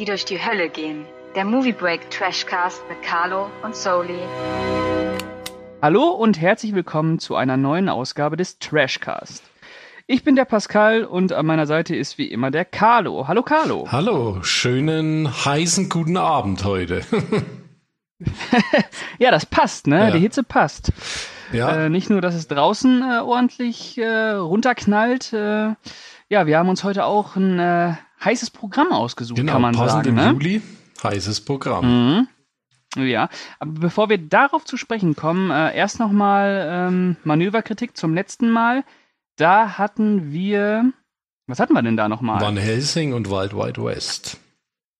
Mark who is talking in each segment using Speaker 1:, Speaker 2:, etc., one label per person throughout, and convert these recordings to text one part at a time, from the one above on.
Speaker 1: die durch die Hölle gehen. Der Movie Break Trashcast mit Carlo und Soli.
Speaker 2: Hallo und herzlich willkommen zu einer neuen Ausgabe des Trashcast. Ich bin der Pascal und an meiner Seite ist wie immer der Carlo. Hallo Carlo.
Speaker 3: Hallo, schönen heißen guten Abend heute.
Speaker 2: ja, das passt, ne?
Speaker 3: Ja.
Speaker 2: Die Hitze passt.
Speaker 3: Ja,
Speaker 2: Äh, nicht nur, dass es draußen äh, ordentlich äh, runterknallt. Äh, ja, wir haben uns heute auch ein äh, heißes Programm ausgesucht,
Speaker 3: genau,
Speaker 2: kann man
Speaker 3: passend
Speaker 2: sagen.
Speaker 3: im
Speaker 2: Ne?
Speaker 3: Juli, heißes Programm.
Speaker 2: Mhm. Ja, aber bevor wir darauf zu sprechen kommen, äh, erst nochmal ähm, Manöverkritik zum letzten Mal. Da hatten wir, was hatten wir denn da nochmal?
Speaker 3: Van Helsing und Wild Wild West.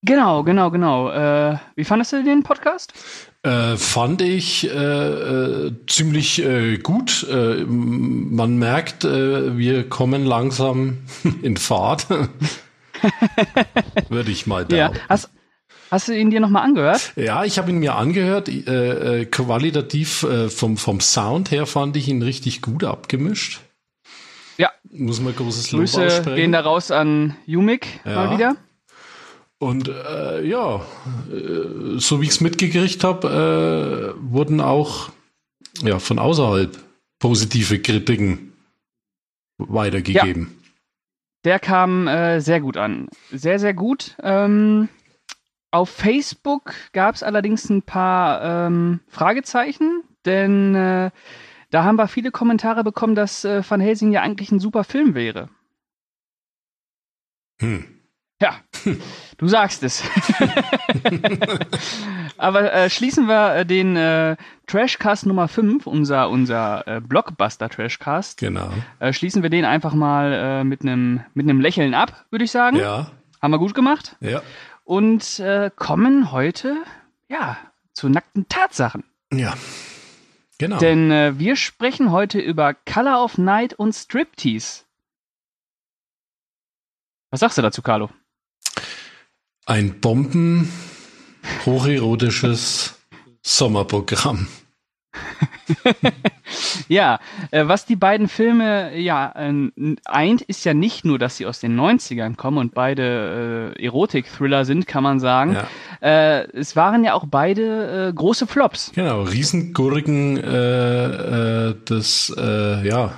Speaker 2: Genau, genau, genau. Äh, wie fandest du den Podcast?
Speaker 3: Äh, fand ich äh, äh, ziemlich äh, gut. Äh, man merkt, wir kommen langsam in Fahrt. Würde ich mal
Speaker 2: Ja.
Speaker 3: behaupten.
Speaker 2: Hast, du ihn dir nochmal angehört?
Speaker 3: Ja, ich habe ihn mir angehört. Äh, äh, qualitativ äh, vom, vom Sound her fand ich ihn richtig gut abgemischt.
Speaker 2: Ja.
Speaker 3: Muss man großes Lob
Speaker 2: Grüße
Speaker 3: aussprechen.
Speaker 2: gehen da raus an Jumik
Speaker 3: Ja.
Speaker 2: mal wieder.
Speaker 3: Und äh, ja, äh, so wie ich es mitgekriegt habe, äh, wurden auch ja, von außerhalb positive Kritiken weitergegeben.
Speaker 2: Der kam äh, sehr gut an. Sehr, sehr gut. Ähm, auf Facebook gab es allerdings ein paar ähm, Fragezeichen, denn äh, da haben wir viele Kommentare bekommen, dass äh, Van Helsing ja eigentlich ein super Film wäre.
Speaker 3: Hm.
Speaker 2: Ja, du sagst es. Aber äh, schließen wir äh, den äh, Trashcast Nummer 5, unser, unser äh, Blockbuster-Trashcast,
Speaker 3: Genau.
Speaker 2: äh, schließen wir den einfach mal äh, mit einem mit Lächeln ab, würde ich sagen.
Speaker 3: Ja,
Speaker 2: Haben wir gut gemacht.
Speaker 3: ja,
Speaker 2: Und äh, kommen heute, ja, zu nackten Tatsachen.
Speaker 3: ja. Genau.
Speaker 2: Denn äh, wir sprechen heute über Color of Night und Striptease. Was sagst du dazu, Carlo?
Speaker 3: Ein Bomben hocherotisches Sommerprogramm.
Speaker 2: Ja, äh, was die beiden Filme ja äh, eint, ist ja nicht nur, dass sie aus den 90ern kommen und beide äh, Erotik-Thriller sind, kann man sagen.
Speaker 3: Ja.
Speaker 2: Äh, es waren ja auch beide äh, große Flops.
Speaker 3: Genau, Riesengurken äh, des ja,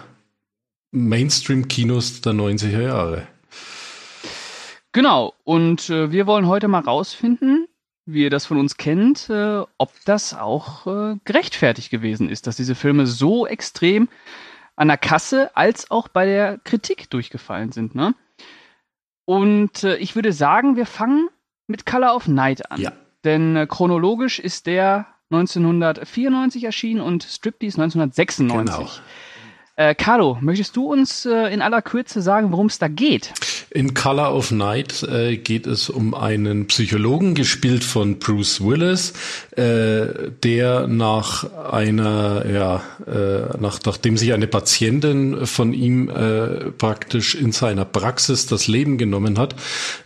Speaker 3: Mainstream-Kinos der 90er Jahre.
Speaker 2: Genau, und äh, wir wollen heute mal rausfinden, wie ihr das von uns kennt, äh, ob das auch äh, gerechtfertigt gewesen ist, dass diese Filme so extrem an der Kasse als auch bei der Kritik durchgefallen sind. Ne? Und äh, ich würde sagen, wir fangen mit Color of Night an.
Speaker 3: Ja.
Speaker 2: Denn äh, chronologisch ist der 1994 erschienen und Striptease 1996.
Speaker 3: Genau.
Speaker 2: Äh, Carlo, möchtest du uns äh, in aller Kürze sagen, worum es da geht?
Speaker 3: In Color of Night äh, geht es um einen Psychologen, gespielt von Bruce Willis, äh, der nach einer, ja, äh, nach, nachdem sich eine Patientin von ihm äh, praktisch in seiner Praxis das Leben genommen hat,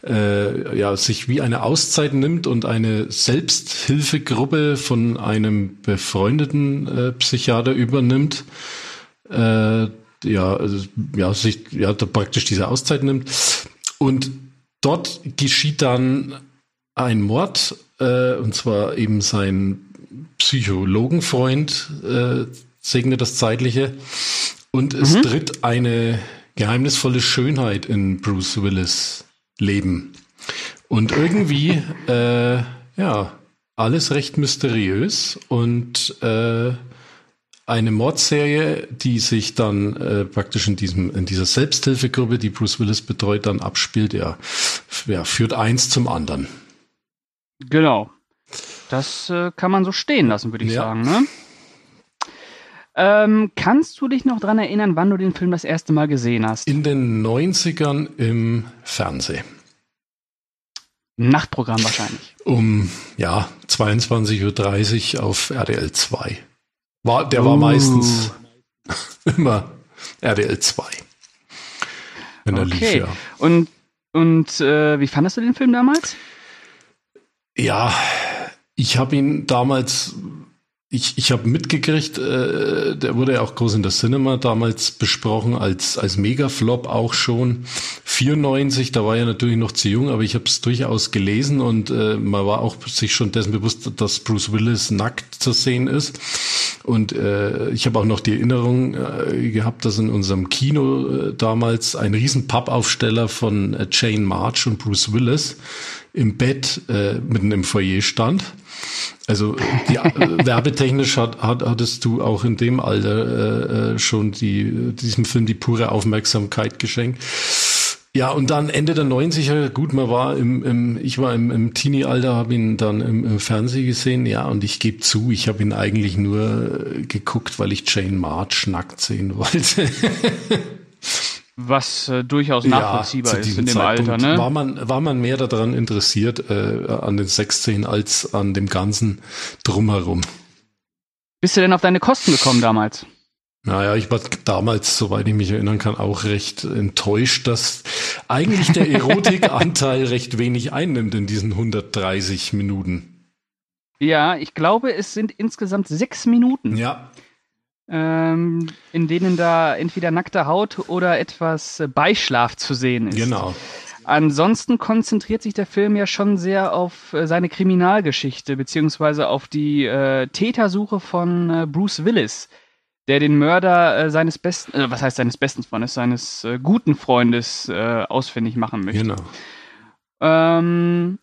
Speaker 3: äh, ja, sich wie eine Auszeit nimmt und eine Selbsthilfegruppe von einem befreundeten äh, Psychiater übernimmt äh, ja, also, ja, sich ja, praktisch diese Auszeit nimmt. Und dort geschieht dann ein Mord, äh, und zwar eben sein Psychologenfreund äh, segnet das Zeitliche. Und es tritt eine geheimnisvolle Schönheit in Bruce Willis Leben. Und irgendwie, äh, ja, alles recht mysteriös und äh, eine Mordserie, die sich dann äh, praktisch in diesem in dieser Selbsthilfegruppe, die Bruce Willis betreut, dann abspielt, f- ja führt eins zum anderen.
Speaker 2: Genau. Das äh, kann man so stehen lassen, würde ich
Speaker 3: Ja.
Speaker 2: sagen. Ne? Ähm, kannst du dich noch dran erinnern, wann du den Film das erste Mal gesehen hast?
Speaker 3: In den 90ern im Fernsehen.
Speaker 2: Nachtprogramm wahrscheinlich.
Speaker 3: Um ja 22:30 Uhr auf RDL 2. War der war
Speaker 2: Uh.
Speaker 3: meistens immer RDL 2. Wenn er lief,
Speaker 2: Okay.
Speaker 3: ja.
Speaker 2: Und, und äh, wie fandest du den Film damals?
Speaker 3: Ja, ich habe ihn damals, ich, ich habe mitgekriegt, äh, der wurde ja auch groß in der Cinema damals besprochen, als, als Megaflop auch schon. 94, da war er natürlich noch zu jung, aber ich habe es durchaus gelesen und äh, man war auch sich schon dessen bewusst, dass Bruce Willis nackt zu sehen ist. Und äh, ich habe auch noch die Erinnerung äh, gehabt, dass in unserem Kino äh, damals ein riesen Pappaufsteller von äh, Jane March und Bruce Willis im Bett äh, mitten im Foyer stand. Also die, äh, werbetechnisch hat, hat, hattest du auch in dem Alter äh, äh, schon die, diesem Film die pure Aufmerksamkeit geschenkt. Ja, und dann Ende der 90er, gut, man war im, im ich war im, im Teenie-Alter, habe ihn dann im, im Fernsehen gesehen, ja, und ich gebe zu, ich habe ihn eigentlich nur äh, geguckt, weil ich Jane March nackt sehen wollte.
Speaker 2: Was äh, durchaus nachvollziehbar ja, ist in dem Zeitpunkt Alter, ne?
Speaker 3: War man, war man mehr daran interessiert, äh, an den Sexszenen als an dem ganzen Drumherum.
Speaker 2: Bist du denn auf deine Kosten gekommen damals?
Speaker 3: Naja, ich war damals, soweit ich mich erinnern kann, auch recht enttäuscht, dass eigentlich der Erotikanteil recht wenig einnimmt in diesen 130 Minuten.
Speaker 2: Ja, ich glaube, es sind insgesamt sechs Minuten.
Speaker 3: Ja.
Speaker 2: Ähm, in denen da entweder nackte Haut oder etwas Beischlaf zu sehen ist.
Speaker 3: Genau.
Speaker 2: Ansonsten konzentriert sich der Film ja schon sehr auf äh, seine Kriminalgeschichte, beziehungsweise auf die äh, Tätersuche von äh, Bruce Willis der den Mörder äh, seines besten, äh, was heißt seines besten Freundes, seines äh, guten Freundes äh, ausfindig machen möchte.
Speaker 3: Genau.
Speaker 2: Ähm,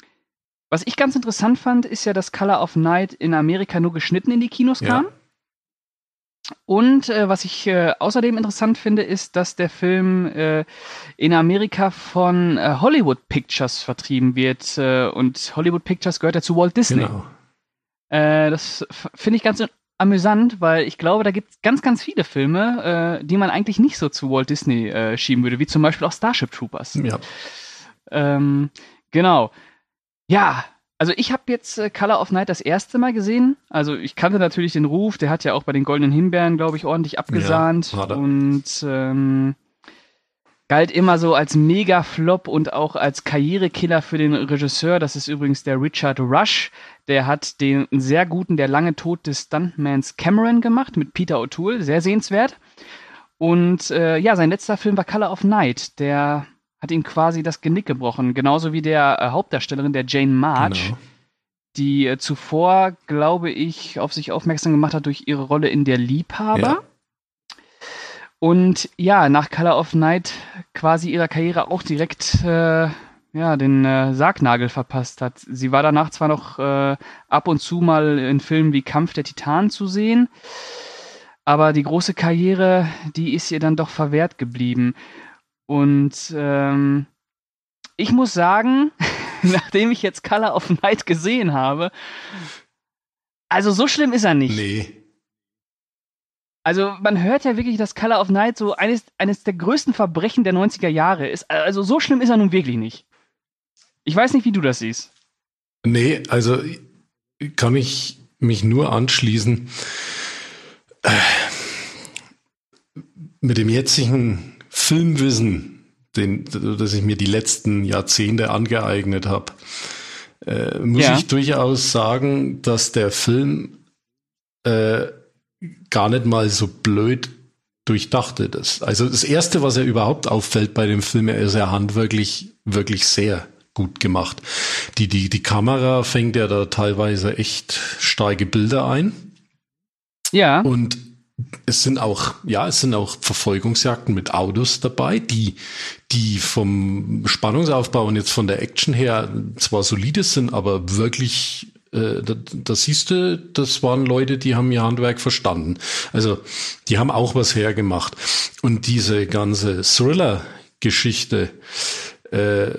Speaker 2: was ich ganz interessant fand, ist ja, dass Color of Night in Amerika nur geschnitten in die Kinos kam. Ja. Und äh, was ich äh, außerdem interessant finde, ist, dass der Film in Amerika von Hollywood Pictures vertrieben wird. Und Hollywood Pictures gehört ja zu Walt Disney. Genau. Das finde ich ganz amüsant, weil ich glaube, da gibt es ganz, ganz viele Filme, äh, die man eigentlich nicht so zu Walt Disney äh, schieben würde, wie zum Beispiel auch Starship Troopers.
Speaker 3: Ja.
Speaker 2: Ähm, genau. Ja, also ich habe jetzt äh, Color of Night das erste Mal gesehen. Also ich kannte natürlich den Ruf, der hat ja auch bei den Goldenen Himbeeren, glaube ich, ordentlich abgesahnt. Ja, und ähm, galt immer so als Mega-Flop und auch als Karrierekiller für den Regisseur. Das ist übrigens der Richard Rush. Der hat den sehr guten Der lange Tod des Stuntmans Cameron gemacht mit Peter O'Toole. Sehr sehenswert. Und äh, ja, sein letzter Film war Color of Night. Der hat ihm quasi das Genick gebrochen. Genauso wie der äh, Hauptdarstellerin, der Jane March. Genau. Die äh, zuvor, glaube ich, auf sich aufmerksam gemacht hat durch ihre Rolle in Der Liebhaber. Ja. Und ja, nach Color of Night quasi ihrer Karriere auch direkt äh, ja, den äh, Sargnagel verpasst hat. Sie war danach zwar noch äh, ab und zu mal in Filmen wie Kampf der Titanen zu sehen, aber die große Karriere, die ist ihr dann doch verwehrt geblieben. Und ähm, ich muss sagen, nachdem ich jetzt Color of Night gesehen habe, also so schlimm ist er nicht.
Speaker 3: Nee.
Speaker 2: Also man hört ja wirklich, dass Color of Night so eines, eines der größten Verbrechen der 90er Jahre ist. Also so schlimm ist er nun wirklich nicht. Ich weiß nicht, wie du das siehst.
Speaker 3: Nee, also kann ich mich nur anschließen. Mit dem jetzigen Filmwissen, den, das ich mir die letzten Jahrzehnte angeeignet habe, äh, muss ja. ich durchaus sagen, dass der Film äh, gar nicht mal so blöd durchdachtet ist. Also das erste, was er überhaupt auffällt bei dem Film, er ist ja handwerklich wirklich sehr gut gemacht. Die, die, die Kamera fängt ja da teilweise echt starke Bilder ein.
Speaker 2: Ja.
Speaker 3: Und es sind auch, ja, es sind auch Verfolgungsjagden mit Autos dabei, die, die vom Spannungsaufbau und jetzt von der Action her zwar solide sind, aber wirklich äh, da, da siehst du, das waren Leute, die haben ihr Handwerk verstanden. Also die haben auch was hergemacht. Und diese ganze Thriller-Geschichte äh,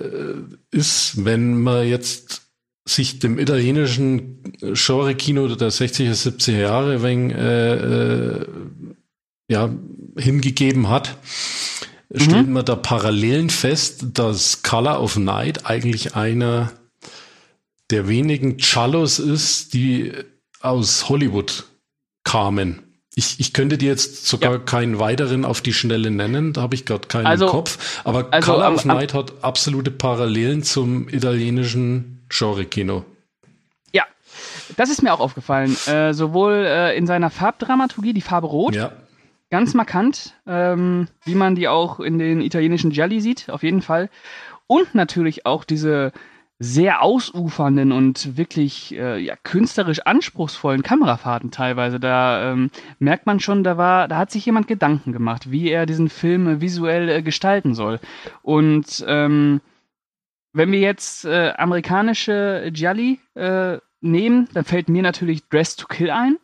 Speaker 3: ist, wenn man jetzt sich dem italienischen Genre-Kino der 60er, 70er Jahre wegen, äh, äh, ja, hingegeben hat, mhm. stellt man da Parallelen fest, dass Color of Night eigentlich einer der wenigen Cellos ist, die aus Hollywood kamen. Ich, ich könnte dir jetzt sogar ja. keinen weiteren auf die Schnelle nennen, da habe ich gerade keinen also, Kopf. Aber also, Color of Night hat absolute Parallelen zum italienischen Genre-Kino.
Speaker 2: Ja, das ist mir auch aufgefallen. Äh, sowohl äh, in seiner Farbdramaturgie, die Farbe Rot,
Speaker 3: ja.
Speaker 2: ganz markant, ähm, wie man die auch in den italienischen Gialli sieht, auf jeden Fall. Und natürlich auch diese sehr ausufernden und wirklich äh, ja, künstlerisch anspruchsvollen Kamerafahrten teilweise. Da ähm, merkt man schon, da war, da hat sich jemand Gedanken gemacht, wie er diesen Film äh, visuell äh, gestalten soll. Und ähm, wenn wir jetzt äh, amerikanische Gialli äh, nehmen, dann fällt mir natürlich Dress to Kill ein.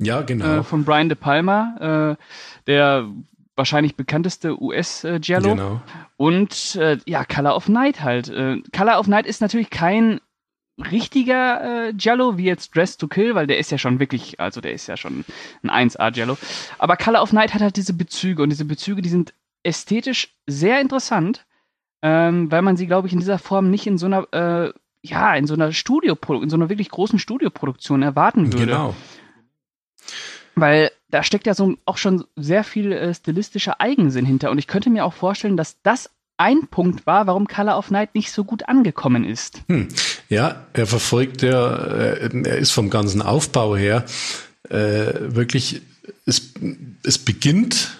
Speaker 3: Ja, genau.
Speaker 2: Äh, von Brian De Palma, der wahrscheinlich bekannteste US-Giallo. Genau. Und äh, ja, Color of Night halt. Äh, Color of Night ist natürlich kein richtiger äh, Giallo wie jetzt Dress to Kill, weil der ist ja schon wirklich, also der ist ja schon ein 1A Giallo. Aber Color of Night hat halt diese Bezüge und diese Bezüge, die sind ästhetisch sehr interessant, ähm, weil man sie, glaube ich, in dieser Form nicht in so einer, äh, ja, in so einer Studio, in so einer wirklich großen Studioproduktion erwarten würde. Genau. Weil da steckt ja so auch schon sehr viel äh, stilistischer Eigensinn hinter. Und ich könnte mir auch vorstellen, dass das ein Punkt war, warum Color of Night nicht so gut angekommen ist.
Speaker 3: Hm. Ja, er verfolgt ja, äh, er ist vom ganzen Aufbau her äh, wirklich, es, es beginnt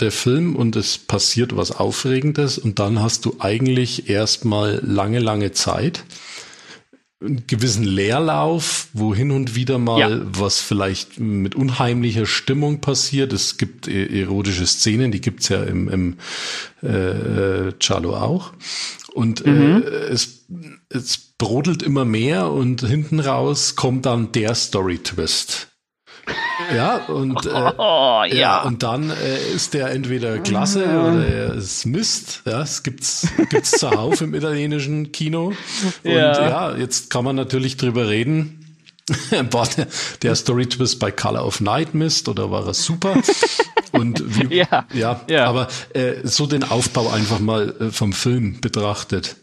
Speaker 3: der Film und es passiert was Aufregendes und dann hast du eigentlich erstmal lange, lange Zeit einen gewissen Leerlauf, wo hin und wieder mal ja. was vielleicht mit unheimlicher Stimmung passiert. Es gibt e-, erotische Szenen, die gibt's ja im, im äh, Charlo auch. Und äh, mhm. äh, es, es brodelt immer mehr und hinten raus kommt dann der Story-Twist. Ja, und, äh, oh, ja. ja. und dann äh, ist der entweder klasse oder er ist Mist. Ja, es gibt's, gibt's zuhauf im italienischen Kino. Und ja. ja, jetzt kann man natürlich drüber reden. War der, der Story-Twist bei Color of Night Mist oder war er super? Und wie, ja, ja, ja, aber äh, so den Aufbau einfach mal äh, vom Film betrachtet.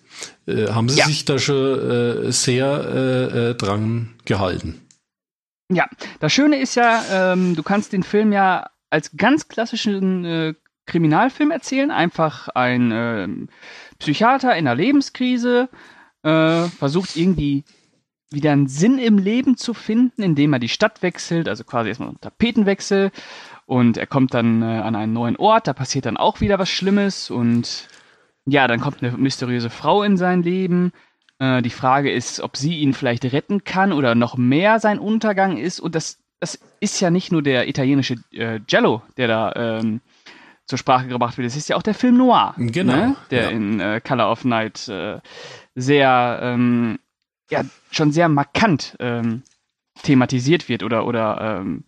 Speaker 3: Äh, haben Sie ja. sich da schon äh, sehr äh, äh, dran gehalten?
Speaker 2: Ja, das Schöne ist ja, ähm, du kannst den Film ja als ganz klassischen äh, Kriminalfilm erzählen. Einfach ein äh, Psychiater in einer Lebenskrise äh, versucht irgendwie wieder einen Sinn im Leben zu finden, indem er die Stadt wechselt, also quasi erstmal einen Tapetenwechsel. Und er kommt dann äh, an einen neuen Ort, da passiert dann auch wieder was Schlimmes und ja, dann kommt eine mysteriöse Frau in sein Leben äh, die Frage ist, ob sie ihn vielleicht retten kann oder noch mehr sein Untergang ist. Und das, das ist ja nicht nur der italienische äh, Jello, der da ähm, zur Sprache gebracht wird. Es ist ja auch der Film Noir, genau, ne? der ja. in äh, Color of Night äh, sehr, ähm, ja, schon sehr markant ähm, thematisiert wird oder, oder ähm,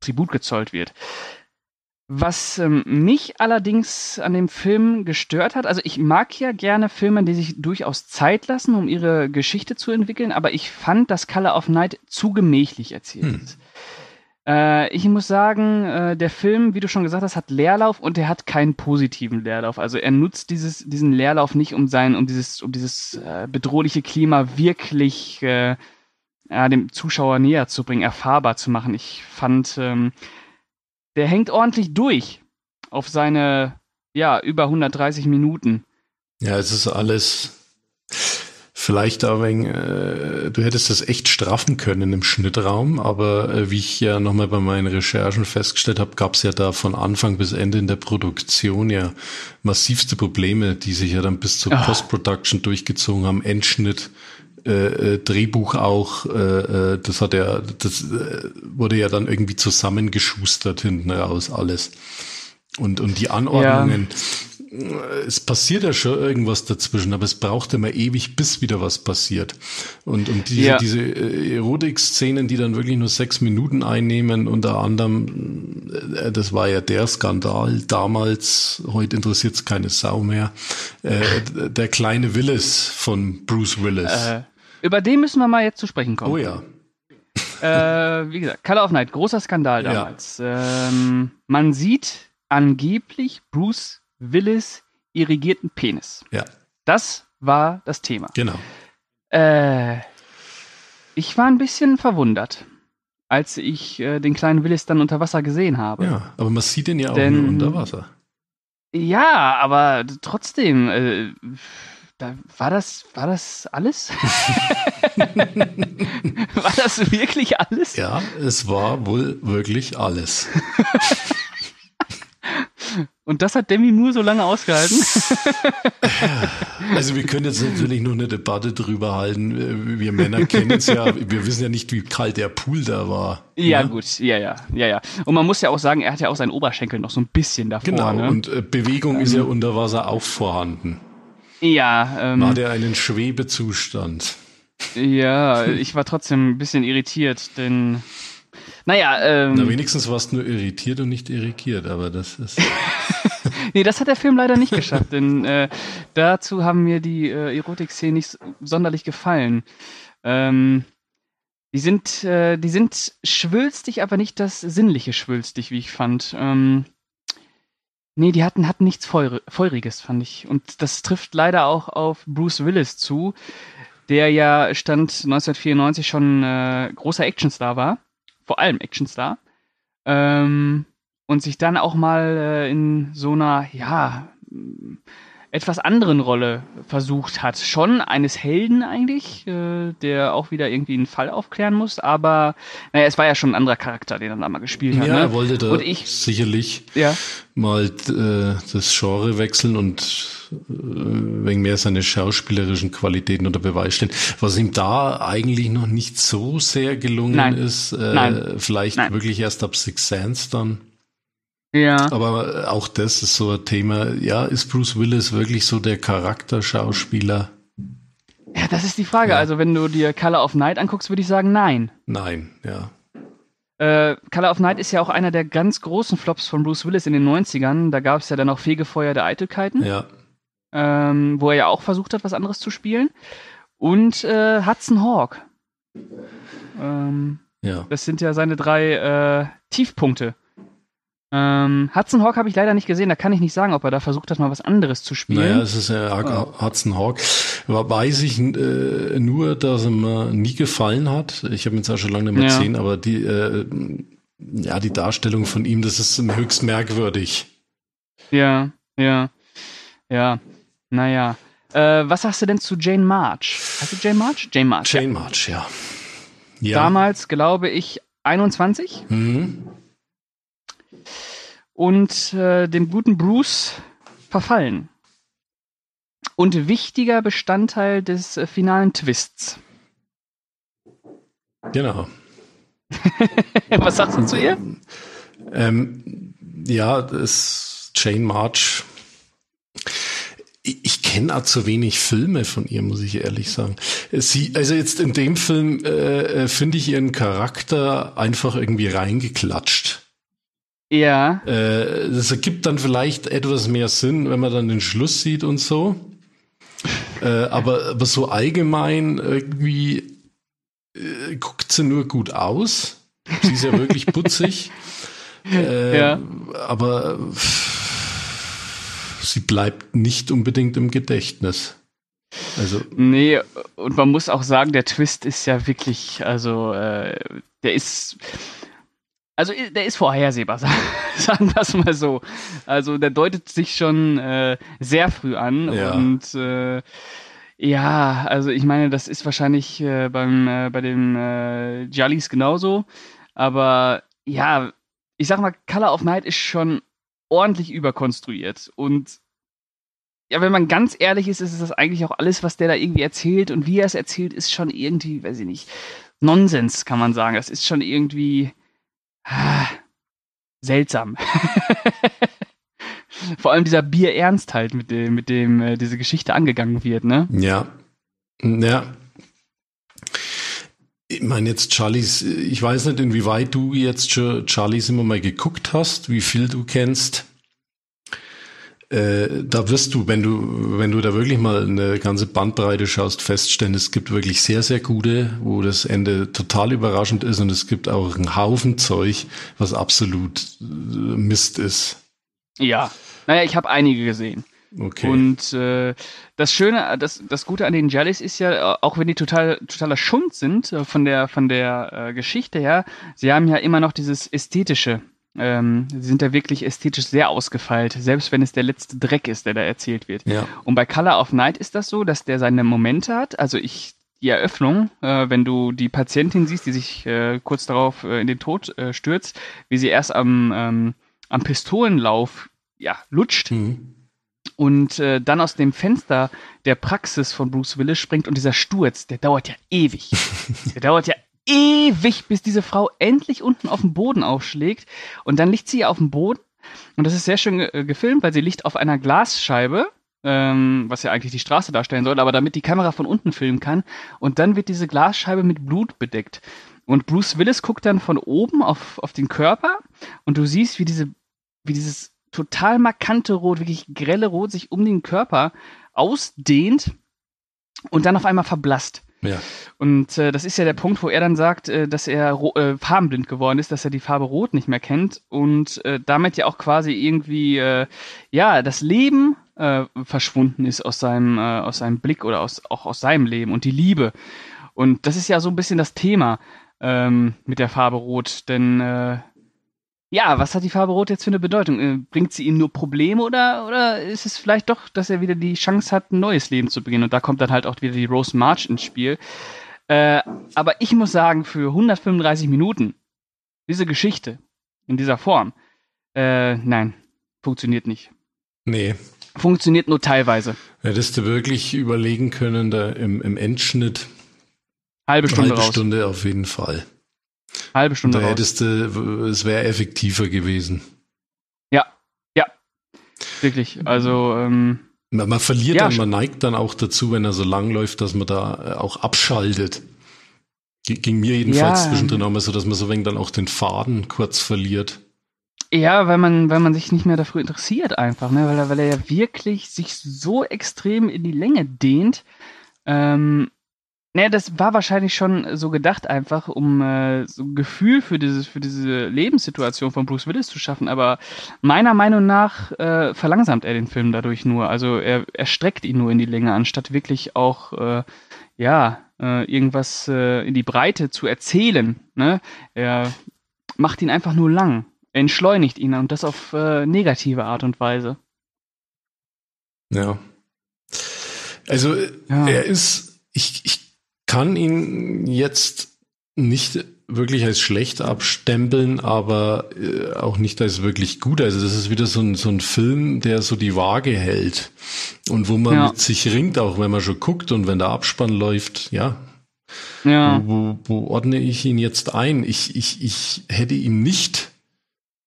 Speaker 2: Tribut gezollt wird. Was ähm, mich allerdings an dem Film gestört hat, also ich mag ja gerne Filme, die sich durchaus Zeit lassen, um ihre Geschichte zu entwickeln, aber ich fand, dass Color of Night zu gemächlich erzählt hm. ist. Äh, ich muss sagen, äh, der Film, wie du schon gesagt hast, hat Leerlauf und er hat keinen positiven Leerlauf. Also er nutzt dieses, diesen Leerlauf nicht, um sein, um dieses, um dieses äh, bedrohliche Klima wirklich äh, dem Zuschauer näher zu bringen, erfahrbar zu machen. Ich fand, ähm, der hängt ordentlich durch auf seine, ja, über 130 Minuten.
Speaker 3: Ja, es ist alles vielleicht aber, äh, du hättest das echt straffen können im Schnittraum, aber äh, wie ich ja nochmal bei meinen Recherchen festgestellt habe, gab es ja da von Anfang bis Ende in der Produktion ja massivste Probleme, die sich ja dann bis zur ah. Post-Production durchgezogen haben, Endschnitt, äh, äh, Drehbuch auch, äh, äh, das hat ja, das äh, wurde ja dann irgendwie zusammengeschustert hinten raus alles. Und, und die Anordnungen, ja. es passiert ja schon irgendwas dazwischen, aber es braucht immer ewig, bis wieder was passiert. Und, und diese, ja. diese Erotik-Szenen, die dann wirklich nur sechs Minuten einnehmen, unter anderem, das war ja der Skandal damals, heute interessiert es keine Sau mehr, äh, der kleine Willis von Bruce Willis. Äh
Speaker 2: über den müssen wir mal jetzt zu sprechen kommen.
Speaker 3: Oh ja.
Speaker 2: Äh, wie gesagt, Color of Night, großer Skandal damals. Ja. Ähm, man sieht angeblich Bruce Willis irrigierten Penis.
Speaker 3: Ja.
Speaker 2: Das war das Thema.
Speaker 3: Genau.
Speaker 2: Äh, ich war ein bisschen verwundert, als ich äh, den kleinen Willis dann unter Wasser gesehen habe.
Speaker 3: Ja, aber man sieht ihn ja auch Denn, nur unter Wasser.
Speaker 2: Ja, aber trotzdem, äh, war das, war das alles? war das wirklich alles?
Speaker 3: Ja, es war wohl wirklich alles.
Speaker 2: Und das hat Demi Moore so lange ausgehalten?
Speaker 3: also wir können jetzt natürlich nur eine Debatte drüber halten. Wir Männer kennen es ja. Wir wissen ja nicht, wie kalt der Pool da war.
Speaker 2: Ja, ne? gut. Ja, ja, ja, ja. Und man muss ja auch sagen, er hat ja auch seinen Oberschenkel noch so ein bisschen davor.
Speaker 3: Genau.
Speaker 2: Ne?
Speaker 3: Und äh, Bewegung ähm, ist ja unter Wasser auch vorhanden.
Speaker 2: Ja.
Speaker 3: Ähm, war der einen Schwebezustand?
Speaker 2: Ja, ich war trotzdem ein bisschen irritiert, denn naja, ähm.
Speaker 3: Na, wenigstens warst du nur irritiert und nicht irrigiert, aber das ist.
Speaker 2: nee, das hat der Film leider nicht geschafft, denn äh, dazu haben mir die äh, Erotik-Szenen nicht sonderlich gefallen. Ähm, die sind, äh, die sind schwülstig, aber nicht das sinnliche schwülstig, wie ich fand. Ähm, nee, die hatten, hatten nichts Feuriges, fand ich. Und das trifft leider auch auf Bruce Willis zu, der ja stand 1994 schon äh, großer Actionstar war vor allem Actionstar. Ähm, und sich dann auch mal äh, in so einer, ja, etwas anderen Rolle versucht hat. Schon eines Helden eigentlich, äh, der auch wieder irgendwie einen Fall aufklären muss, aber naja, es war ja schon ein anderer Charakter, den er da mal gespielt hat.
Speaker 3: Ja,
Speaker 2: ne?
Speaker 3: er wollte da ich, sicherlich
Speaker 2: ja.
Speaker 3: mal äh, das Genre wechseln und äh, wegen mehr seine schauspielerischen Qualitäten unter Beweis stellen. Was ihm da eigentlich noch nicht so sehr gelungen
Speaker 2: Nein.
Speaker 3: ist, äh,
Speaker 2: Nein.
Speaker 3: vielleicht
Speaker 2: Nein.
Speaker 3: wirklich erst ab Six Sense dann.
Speaker 2: Ja.
Speaker 3: Aber auch das ist so ein Thema. Ja, ist Bruce Willis wirklich so der Charakterschauspieler?
Speaker 2: Ja, das ist die Frage. Ja. Also, wenn du dir Color of Night anguckst, würde ich sagen, nein.
Speaker 3: Nein, ja.
Speaker 2: Äh, Color of Night ist ja auch einer der ganz großen Flops von Bruce Willis in den 90ern. Da gab es ja dann auch Fegefeuer der Eitelkeiten.
Speaker 3: Ja.
Speaker 2: Ähm, wo er ja auch versucht hat, was anderes zu spielen. Und äh, Hudson Hawk. Ähm,
Speaker 3: ja.
Speaker 2: Das sind ja seine drei äh, Tiefpunkte. Ähm, Hudson Hawk habe ich leider nicht gesehen, da kann ich nicht sagen, ob er da versucht hat, mal was anderes zu spielen.
Speaker 3: Naja, es ist ja oh. Hudson Hawk. Weiß ich äh, nur, dass er mir nie gefallen hat. Ich habe ihn zwar schon lange nicht mehr ja. gesehen, aber die, äh, ja, die Darstellung von ihm, das ist höchst merkwürdig.
Speaker 2: Ja, ja, ja. Naja. Äh, was sagst du denn zu Jane March? Hast du Jane March?
Speaker 3: Jane March. Jane ja. March, ja.
Speaker 2: ja. Damals, glaube ich, 21.
Speaker 3: Mhm
Speaker 2: und äh, dem guten Bruce verfallen. Und wichtiger Bestandteil des äh, finalen Twists.
Speaker 3: Genau.
Speaker 2: Was sagst du zu ihr?
Speaker 3: Ähm, ja, das Jane March. Ich, ich kenne auch zu wenig Filme von ihr, muss ich ehrlich sagen. Sie, also jetzt in dem Film äh, äh finde ich ihren Charakter einfach irgendwie reingeklatscht.
Speaker 2: Ja.
Speaker 3: Äh, das ergibt dann vielleicht etwas mehr Sinn, wenn man dann den Schluss sieht und so. Äh, aber, aber so allgemein irgendwie äh, guckt sie nur gut aus. Sie ist ja wirklich putzig. Äh,
Speaker 2: ja.
Speaker 3: Aber sie bleibt nicht unbedingt im Gedächtnis. Also.
Speaker 2: Nee, und man muss auch sagen, der Twist ist ja wirklich, also, äh, der ist also der ist vorhersehbar, sagen wir es mal so. Also der deutet sich schon äh, sehr früh an
Speaker 3: ja.
Speaker 2: und äh, ja, also ich meine, das ist wahrscheinlich äh, beim äh, bei den äh, Jollies genauso, aber ja, ich sag mal, Color of Night ist schon ordentlich überkonstruiert und ja, wenn man ganz ehrlich ist, ist das eigentlich auch alles, was der da irgendwie erzählt und wie er es erzählt, ist schon irgendwie, weiß ich nicht, Nonsens, kann man sagen. Das ist schon irgendwie Ah, seltsam. Vor allem dieser Bierernst halt, mit dem, mit dem äh, diese Geschichte angegangen wird, ne?
Speaker 3: Ja. Ja. Ich meine jetzt Charlies, ich weiß nicht, inwieweit du jetzt schon Charlies immer mal geguckt hast, wie viel du kennst äh, da wirst du, wenn du, wenn du da wirklich mal eine ganze Bandbreite schaust, feststellen, es gibt wirklich sehr, sehr gute, wo das Ende total überraschend ist und es gibt auch einen Haufen Zeug, was absolut äh, Mist ist.
Speaker 2: Ja, naja, ich habe einige gesehen.
Speaker 3: Okay.
Speaker 2: Und äh, das Schöne, das, das Gute an den Jellies ist ja, auch wenn die total totaler Schund sind äh, von der von der äh, Geschichte her, sie haben ja immer noch dieses ästhetische ähm, sie sind da wirklich ästhetisch sehr ausgefeilt, selbst wenn es der letzte Dreck ist, der da erzählt wird.
Speaker 3: Ja.
Speaker 2: Und bei Color of Night ist das so, dass der seine Momente hat. Also ich, die Eröffnung, äh, wenn du die Patientin siehst, die sich äh, kurz darauf äh, in den Tod äh, stürzt, wie sie erst am, ähm, am Pistolenlauf ja, lutscht. Mhm. Und äh, dann aus dem Fenster der Praxis von Bruce Willis springt und dieser Sturz, der dauert ja ewig. der dauert ja ewig, bis diese Frau endlich unten auf dem Boden aufschlägt. Und dann liegt sie auf dem Boden. Und das ist sehr schön äh, gefilmt, weil sie liegt auf einer Glasscheibe, ähm, was ja eigentlich die Straße darstellen soll, aber damit die Kamera von unten filmen kann. Und dann wird diese Glasscheibe mit Blut bedeckt. Und Bruce Willis guckt dann von oben auf, auf den Körper und du siehst, wie diese, wie dieses total markante Rot, wirklich grelle Rot sich um den Körper ausdehnt und dann auf einmal verblasst.
Speaker 3: Ja.
Speaker 2: Und äh, das ist ja der Punkt, wo er dann sagt, äh, dass er äh, farbenblind geworden ist, dass er die Farbe Rot nicht mehr kennt und äh, damit ja auch quasi irgendwie äh, ja das Leben äh, verschwunden ist aus seinem äh, aus seinem Blick oder aus auch aus seinem Leben und die Liebe. Und das ist ja so ein bisschen das Thema ähm, mit der Farbe Rot, denn äh, ja, was hat die Farbe Rot jetzt für eine Bedeutung? Äh, bringt sie ihm nur Probleme oder, oder ist es vielleicht doch, dass er wieder die Chance hat, ein neues Leben zu beginnen? Und da kommt dann halt auch wieder die Rose March ins Spiel. Äh, aber ich muss sagen, für 135 Minuten diese Geschichte in dieser Form, äh, nein, funktioniert nicht.
Speaker 3: Nee.
Speaker 2: Funktioniert nur teilweise.
Speaker 3: Hättest du wirklich überlegen können, da im, im Endschnitt
Speaker 2: halbe Stunde
Speaker 3: halbe
Speaker 2: raus.
Speaker 3: Stunde auf jeden Fall.
Speaker 2: Halbe Stunde
Speaker 3: da hättest du, es wäre effektiver gewesen.
Speaker 2: Ja, ja, wirklich. Also ähm,
Speaker 3: man, man verliert
Speaker 2: Ja,
Speaker 3: dann, man neigt dann auch dazu, wenn er so lang läuft, dass man da äh, auch abschaltet. Ging mir jedenfalls
Speaker 2: Ja.
Speaker 3: zwischendrin auch mal so, dass man so wegen dann auch den Faden kurz verliert.
Speaker 2: Ja, weil man, weil man sich nicht mehr dafür interessiert einfach, ne? Weil er, weil er ja wirklich sich so extrem in die Länge dehnt. Ähm, ne, das war wahrscheinlich schon so gedacht, einfach, um äh, so ein Gefühl für dieses, für diese Lebenssituation von Bruce Willis zu schaffen. Aber meiner Meinung nach äh, verlangsamt er den Film dadurch nur. Also er, er streckt ihn nur in die Länge, anstatt wirklich auch äh, ja äh, irgendwas äh, in die Breite zu erzählen. Ne? Er macht ihn einfach nur lang entschleunigt ihn und das auf äh, negative Art und Weise.
Speaker 3: Ja. Also
Speaker 2: Ja.
Speaker 3: er ist, ich, ich kann ihn jetzt nicht wirklich als schlecht abstempeln, aber äh, auch nicht als wirklich gut. Also das ist wieder so ein, so ein Film, der so die Waage hält und wo man
Speaker 2: Ja.
Speaker 3: mit sich ringt, auch wenn man schon guckt und wenn der Abspann läuft, ja,
Speaker 2: Ja,
Speaker 3: wo, wo ordne ich ihn jetzt ein? Ich, ich, ich hätte ihm nicht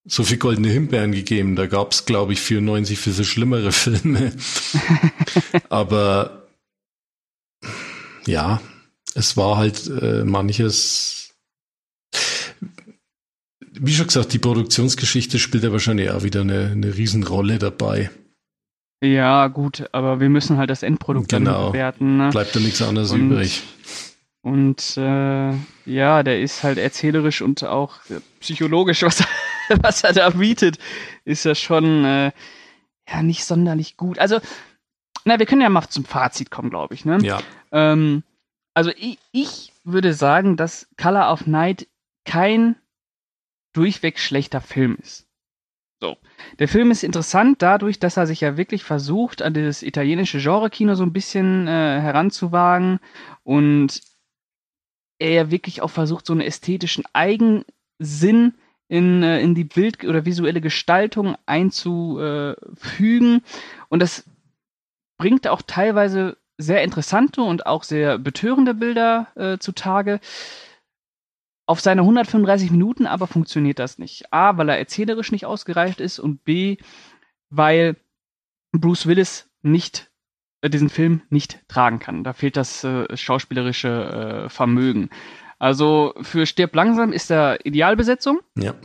Speaker 3: so viel goldene Himbeeren gegeben. Da gab es, glaube ich, 94 für so schlimmere Filme. Aber ja, es war halt äh, manches. Wie schon gesagt, die Produktionsgeschichte spielt ja wahrscheinlich auch wieder eine, eine Riesenrolle dabei.
Speaker 2: ja, gut, aber wir müssen halt das Endprodukt
Speaker 3: Genau.
Speaker 2: bewerten. Ne?
Speaker 3: Bleibt da nichts anderes
Speaker 2: Und-
Speaker 3: übrig.
Speaker 2: Und äh, ja, der ist halt erzählerisch und auch psychologisch, was er, was er da bietet, ist ja schon äh, ja nicht sonderlich gut. Also, na, wir können ja mal zum Fazit kommen, glaube ich. Ne?
Speaker 3: Ja,
Speaker 2: Ähm, also ich, ich würde sagen, dass Color of Night kein durchweg schlechter Film ist. So. Der Film ist interessant dadurch, dass er sich ja wirklich versucht, an das italienische Genre-Kino so ein bisschen äh, heranzuwagen und er ja wirklich auch versucht, so einen ästhetischen Eigensinn in, äh, in die Bild- oder visuelle Gestaltung einzufügen. Und das bringt auch teilweise sehr interessante und auch sehr betörende Bilder äh, zutage. Auf seine 135 Minuten aber funktioniert das nicht. A, weil er erzählerisch nicht ausgereift ist und B, weil Bruce Willis nicht äh, diesen Film nicht tragen kann. Da fehlt das äh, schauspielerische äh, Vermögen. Also für Stirb langsam ist er Idealbesetzung
Speaker 3: ja.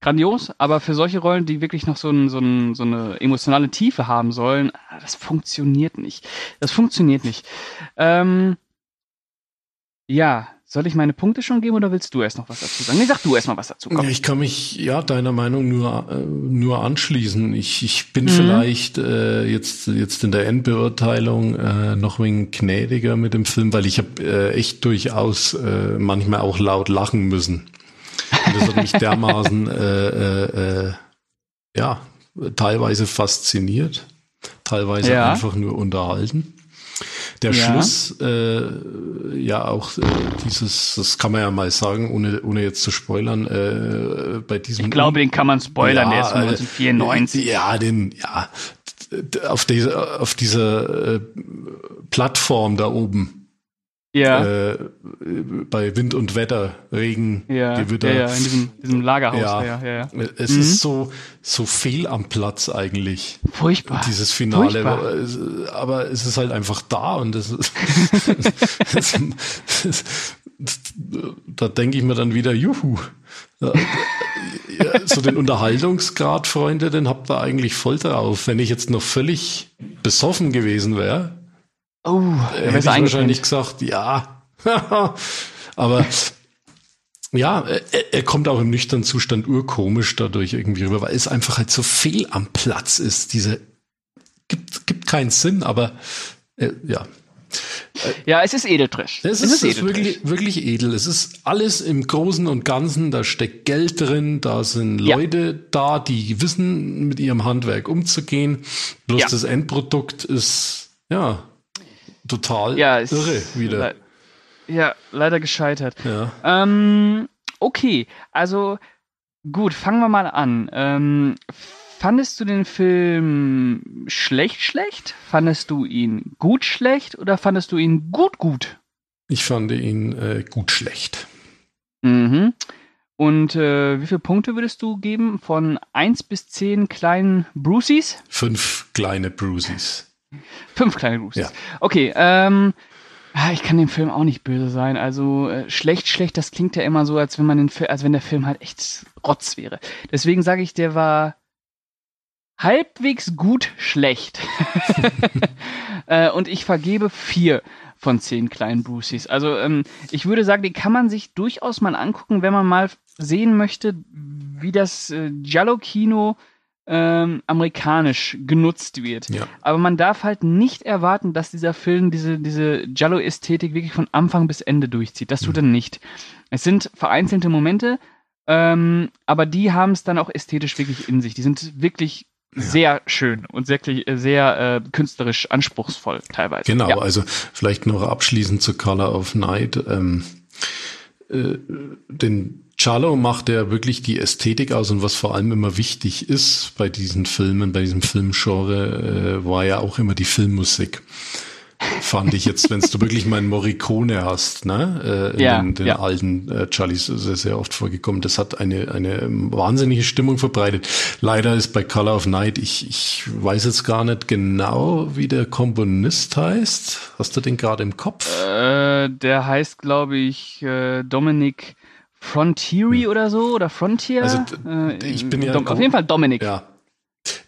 Speaker 2: Grandios, aber für solche Rollen, die wirklich noch so, ein, so, ein, so eine emotionale Tiefe haben sollen, ah, das funktioniert nicht. Das funktioniert nicht. Ähm, ja, soll ich meine Punkte schon geben oder willst du erst noch was dazu sagen? Nee, sag du erst mal was dazu. Komm.
Speaker 3: Ich kann mich ja deiner Meinung nur äh, nur anschließen. Ich, ich bin
Speaker 2: Mhm.
Speaker 3: vielleicht äh, jetzt jetzt in der Endbeurteilung äh, noch ein wenig gnädiger mit dem Film, weil ich habe äh, echt durchaus äh, manchmal auch laut lachen müssen. Und das hat mich dermaßen äh, äh, äh, ja teilweise fasziniert, teilweise
Speaker 2: Ja.
Speaker 3: einfach nur unterhalten. der
Speaker 2: Ja.
Speaker 3: Schluss, äh, ja auch äh, dieses, das kann man ja mal sagen, ohne, ohne jetzt zu spoilern, äh, bei diesem.
Speaker 2: Ich glaube, den kann man spoilern, der ist von
Speaker 3: äh,
Speaker 2: 1994.
Speaker 3: Ja, den, ja, auf dieser, auf dieser äh, Plattform da oben,
Speaker 2: Ja,
Speaker 3: äh, bei Wind und Wetter, Regen,
Speaker 2: ja,
Speaker 3: Gewitter.
Speaker 2: ja, ja, in diesem, diesem Lagerhaus.
Speaker 3: Ja.
Speaker 2: Ja, ja, ja.
Speaker 3: Es
Speaker 2: Mhm.
Speaker 3: ist so, so fehl am Platz eigentlich.
Speaker 2: Furchtbar.
Speaker 3: Dieses Finale,
Speaker 2: Furchtbar.
Speaker 3: Aber es ist halt einfach da und das ist, das, das, da denke ich mir dann wieder, juhu. So den Unterhaltungsgrad, Freunde, den habt ihr eigentlich voll drauf. Wenn ich jetzt noch völlig besoffen gewesen wäre,
Speaker 2: Oh, da
Speaker 3: hätte ich wahrscheinlich gesagt, ja. aber ja, er, er kommt auch im nüchternen Zustand urkomisch dadurch irgendwie rüber, weil es einfach halt so viel am Platz ist. Diese gibt, gibt keinen Sinn, aber äh, ja.
Speaker 2: Ja, es ist Edeltrash.
Speaker 3: Es ist, es ist wirklich, wirklich edel. Es ist alles im Großen und Ganzen. Da steckt Geld drin. Da sind
Speaker 2: Ja.
Speaker 3: Leute da, die wissen, mit ihrem Handwerk umzugehen. Bloß
Speaker 2: Ja.
Speaker 3: das Endprodukt ist, ja, total
Speaker 2: ja,
Speaker 3: irre wieder.
Speaker 2: Le ja, leider gescheitert.
Speaker 3: Ja.
Speaker 2: Ähm, okay, also gut, fangen wir mal an. Ähm, fandest du den Film schlecht schlecht? Fandest du ihn gut schlecht oder fandest du ihn gut gut?
Speaker 3: Ich fand ihn äh, gut schlecht.
Speaker 2: Mhm. Und äh, wie viele Punkte würdest du geben von 1 bis 10 kleinen Brucies?
Speaker 3: Fünf kleine Bruises.
Speaker 2: Fünf kleine Brucies.
Speaker 3: Ja.
Speaker 2: Okay, ähm, ah, ich kann dem Film auch nicht böse sein. Also äh, schlecht, schlecht, das klingt ja immer so, als wenn man den Film, als wenn der Film halt echt Rotz wäre. Deswegen sage ich, der war halbwegs gut schlecht. äh, und ich vergebe vier von zehn kleinen Brucies. Also ähm, ich würde sagen, den kann man sich durchaus mal angucken, wenn man mal sehen möchte, wie das äh, Giallo-Kino ähm, amerikanisch genutzt wird.
Speaker 3: Ja.
Speaker 2: Aber man darf halt nicht erwarten, dass dieser Film diese, diese Giallo-Ästhetik wirklich von Anfang bis Ende durchzieht. Das tut er nicht. Es sind vereinzelte Momente, ähm, aber die haben es dann auch ästhetisch wirklich in sich. Die sind wirklich sehr schön und wirklich äh, sehr äh, künstlerisch anspruchsvoll teilweise.
Speaker 3: Genau,
Speaker 2: Ja.
Speaker 3: also vielleicht noch abschließend zu Color of Night. Ähm, äh, den Charlo macht ja wirklich die Ästhetik aus und was vor allem immer wichtig ist bei diesen Filmen, bei diesem Filmgenre, äh, war ja auch immer die Filmmusik. Fand ich jetzt, wenn du wirklich meinen Morricone hast, ne, äh, in
Speaker 2: Ja,
Speaker 3: den, den
Speaker 2: ja.
Speaker 3: alten äh, Charlies ist sehr, sehr oft vorgekommen. Das hat eine, eine wahnsinnige Stimmung verbreitet. Leider ist bei Color of Night, ich, ich weiß jetzt gar nicht genau, wie der Komponist heißt. Hast du den gerade im Kopf?
Speaker 2: Äh, der heißt, glaube ich, äh, Dominic Frontieri oder so oder Frontier.
Speaker 3: Also,
Speaker 2: äh,
Speaker 3: ich bin ja
Speaker 2: auf jeden Fall Dominic.
Speaker 3: Ja.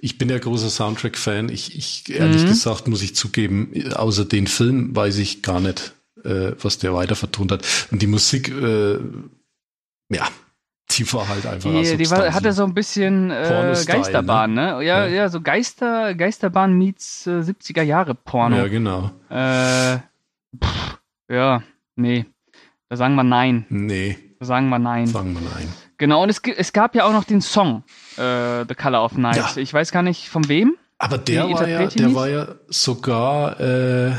Speaker 3: Ich bin ja großer Soundtrack-Fan. Ich, ich ehrlich
Speaker 2: Mhm.
Speaker 3: gesagt muss ich zugeben, außer den Film weiß ich gar nicht, äh, was der weiter vertont hat. Und die Musik, äh, ja, die war halt einfach
Speaker 2: Die, die war, hatte so ein bisschen äh,
Speaker 3: Porno-Style,
Speaker 2: Geisterbahn, ne? Ja,
Speaker 3: Ja.
Speaker 2: ja, so Geister, Geisterbahn meets äh, 70er Jahre Porno.
Speaker 3: Ja, genau.
Speaker 2: Äh, pff, ja, nee. Da sagen wir nein.
Speaker 3: Nee,
Speaker 2: sagen wir nein.
Speaker 3: sagen wir nein.
Speaker 2: Genau, und es, es gab ja auch noch den Song, äh, The Color of Night.
Speaker 3: Ja.
Speaker 2: Ich weiß gar nicht von wem.
Speaker 3: Aber der war ja, der war ja sogar äh,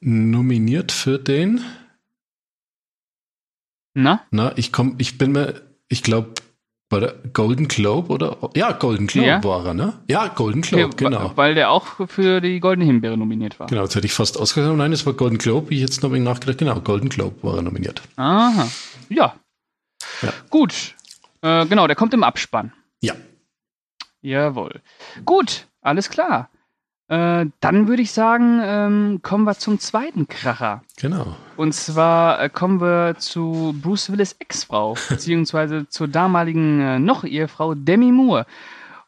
Speaker 3: nominiert für den.
Speaker 2: Na?
Speaker 3: Na, ich komm, ich bin mir, ich glaube, bei der Golden Globe oder? Ja, Golden Globe
Speaker 2: Ja.
Speaker 3: war er, ne? Ja, Golden Globe,
Speaker 2: Okay,
Speaker 3: genau.
Speaker 2: Weil der auch für die Goldene Himbeere nominiert war.
Speaker 3: Genau, jetzt hätte ich fast ausgesagt. Nein, es war Golden Globe. Ich jetzt noch nachgedacht. Genau, Golden Globe war er nominiert.
Speaker 2: Aha. Ja.
Speaker 3: Ja.
Speaker 2: Gut. Äh, genau, der kommt im Abspann.
Speaker 3: Ja.
Speaker 2: Jawohl. Gut, alles klar. Äh, dann würde ich sagen, ähm, kommen wir zum zweiten Kracher.
Speaker 3: Genau.
Speaker 2: Und zwar äh, kommen wir zu Bruce Willis Ex-Frau, beziehungsweise zur damaligen äh, noch Ehefrau Demi Moore.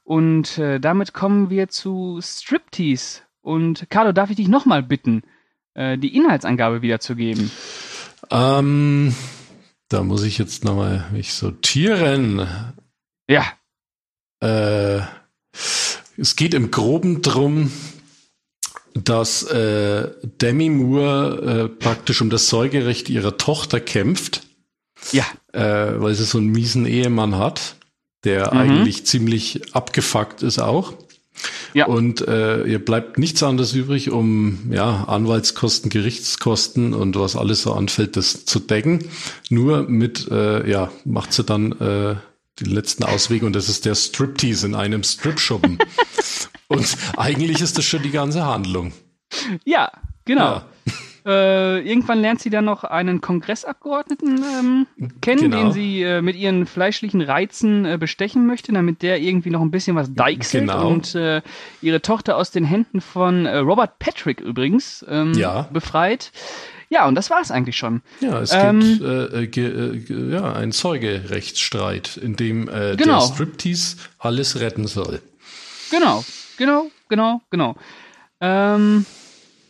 Speaker 2: Und äh, damit kommen wir zu Striptease. Und Carlo, darf ich dich nochmal bitten, äh, die Inhaltsangabe wiederzugeben?
Speaker 3: Ähm, da muss ich jetzt nochmal mich sortieren.
Speaker 2: Ja,
Speaker 3: Äh, es geht im Groben drum, dass äh, Demi Moore äh, praktisch um das Sorgerecht ihrer Tochter kämpft,
Speaker 2: ja,
Speaker 3: äh, weil sie so einen miesen Ehemann hat, der
Speaker 2: Mhm.
Speaker 3: eigentlich ziemlich abgefuckt ist auch. Ja. Und äh, ihr bleibt nichts anderes übrig, um ja Anwaltskosten, Gerichtskosten und was alles so anfällt, das zu decken. Nur mit, äh, ja, macht sie dann äh, den letzten Ausweg und das ist der Striptease in einem Stripschuppen. und eigentlich ist das schon die ganze Handlung.
Speaker 2: Ja, genau. Ja. Äh, irgendwann lernt sie dann noch einen Kongressabgeordneten ähm, kennen, genau. den sie äh, mit ihren fleischlichen Reizen äh, bestechen möchte, damit der irgendwie noch ein bisschen was deichselt genau. und äh, ihre Tochter aus den Händen von äh, Robert Patrick übrigens ähm, ja. befreit. Ja, und das war es eigentlich schon.
Speaker 3: Ja, es ähm, gibt äh, äh, ja, einen Zeugerechtsstreit, in dem äh, genau. der Striptease alles retten soll.
Speaker 2: Genau, genau, genau, genau. Ähm,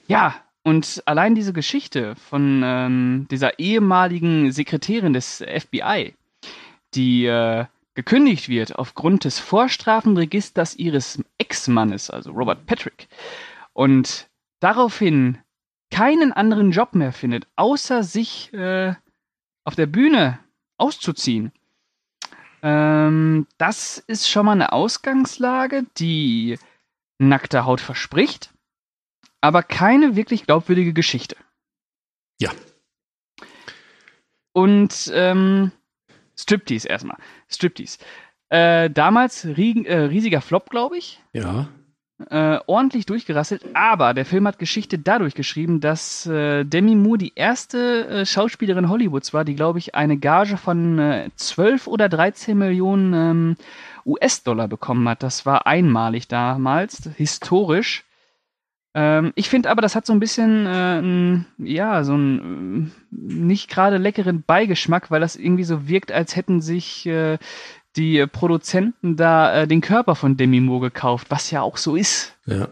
Speaker 2: ja, und allein diese Geschichte von ähm, dieser ehemaligen Sekretärin des FBI, die äh, gekündigt wird aufgrund des Vorstrafenregisters ihres Ex-Mannes, also Robert Patrick, und daraufhin keinen anderen Job mehr findet, außer sich äh, auf der Bühne auszuziehen. Ähm, das ist schon mal eine Ausgangslage, die nackte Haut verspricht aber keine wirklich glaubwürdige Geschichte.
Speaker 3: Ja.
Speaker 2: Und ähm, Striptease erstmal. Striptease. Äh, damals rie äh, riesiger Flop, glaube ich.
Speaker 3: Ja.
Speaker 2: Äh, ordentlich durchgerasselt, aber der Film hat Geschichte dadurch geschrieben, dass äh, Demi Moore die erste äh, Schauspielerin Hollywoods war, die, glaube ich, eine Gage von äh, 12 oder 13 Millionen ähm, US-Dollar bekommen hat. Das war einmalig damals, historisch. Ähm, ich finde aber, das hat so ein bisschen, äh, ja, so einen äh, nicht gerade leckeren Beigeschmack, weil das irgendwie so wirkt, als hätten sich äh, die Produzenten da äh, den Körper von Demi Moore gekauft, was ja auch so ist.
Speaker 3: Ja.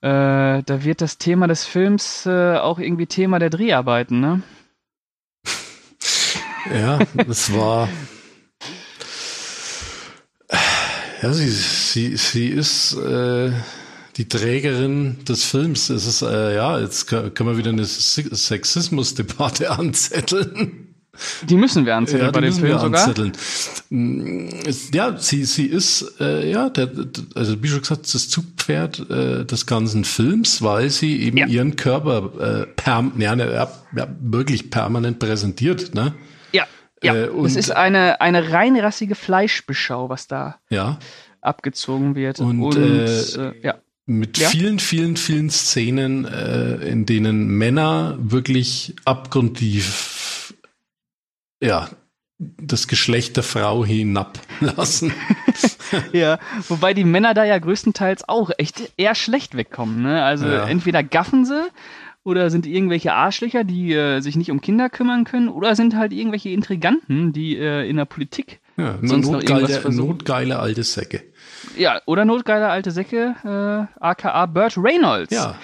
Speaker 2: Äh, da wird das Thema des Films äh, auch irgendwie Thema der Dreharbeiten, ne?
Speaker 3: ja, es war. Ja, sie, sie, sie ist äh, die Trägerin des Films. Es ist, äh, ja, jetzt kann, kann man wieder eine Sexismusdebatte anzetteln.
Speaker 2: Die müssen wir anzetteln ja, bei dem Film sogar. Anzetteln.
Speaker 3: Mm, ja, sie, sie ist, äh, ja, der, also wie schon gesagt, das Zugpferd äh, des ganzen Films, weil sie eben ja. ihren Körper äh, perm, ja, ne, ja, ja, wirklich permanent präsentiert, ne?
Speaker 2: Ja, ja. Äh, und es ist eine, eine reinrassige Fleischbeschau, was da
Speaker 3: ja.
Speaker 2: abgezogen wird.
Speaker 3: Und, und äh, äh, ja mit ja? vielen, vielen, vielen Szenen, äh, in denen Männer wirklich abgrundtief, ja, das Geschlecht der Frau hinablassen.
Speaker 2: ja, wobei die Männer da ja größtenteils auch echt eher schlecht wegkommen. Ne? Also ja. entweder gaffen sie oder sind irgendwelche Arschlöcher, die äh, sich nicht um Kinder kümmern können, oder sind halt irgendwelche Intriganten, die äh, in der Politik
Speaker 3: ja, sonst notgeile, noch irgendwas versuchen. notgeile alte Säcke.
Speaker 2: Ja, oder notgeiler alte Säcke, äh, aka Burt Reynolds.
Speaker 3: Ja.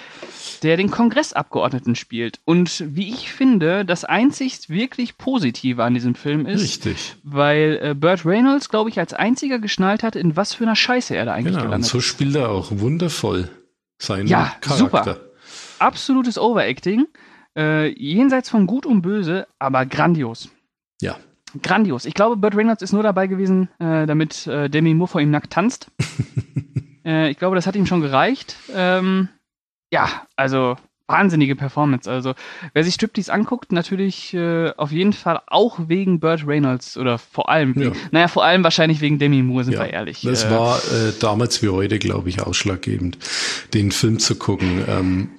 Speaker 2: Der den Kongressabgeordneten spielt. Und wie ich finde, das einzig wirklich Positive an diesem Film ist,
Speaker 3: Richtig.
Speaker 2: weil äh, Burt Reynolds, glaube ich, als einziger geschnallt hat, in was für einer Scheiße er da eigentlich genau, gelandet
Speaker 3: ist. Und so spielt er auch wundervoll seinen
Speaker 2: ja,
Speaker 3: Charakter.
Speaker 2: Super. Absolutes Overacting. Äh, jenseits von Gut und Böse, aber grandios.
Speaker 3: Ja
Speaker 2: grandios. Ich glaube, Burt Reynolds ist nur dabei gewesen, äh, damit äh, Demi Moore vor ihm nackt tanzt. äh, ich glaube, das hat ihm schon gereicht. Ähm, ja, also wahnsinnige Performance. Also wer sich Striptease anguckt, natürlich äh, auf jeden Fall auch wegen Burt Reynolds oder vor allem, ja. naja, vor allem wahrscheinlich wegen Demi Moore, sind ja, wir ehrlich.
Speaker 3: Das äh, war äh, damals wie heute, glaube ich, ausschlaggebend, den Film zu gucken. Ähm,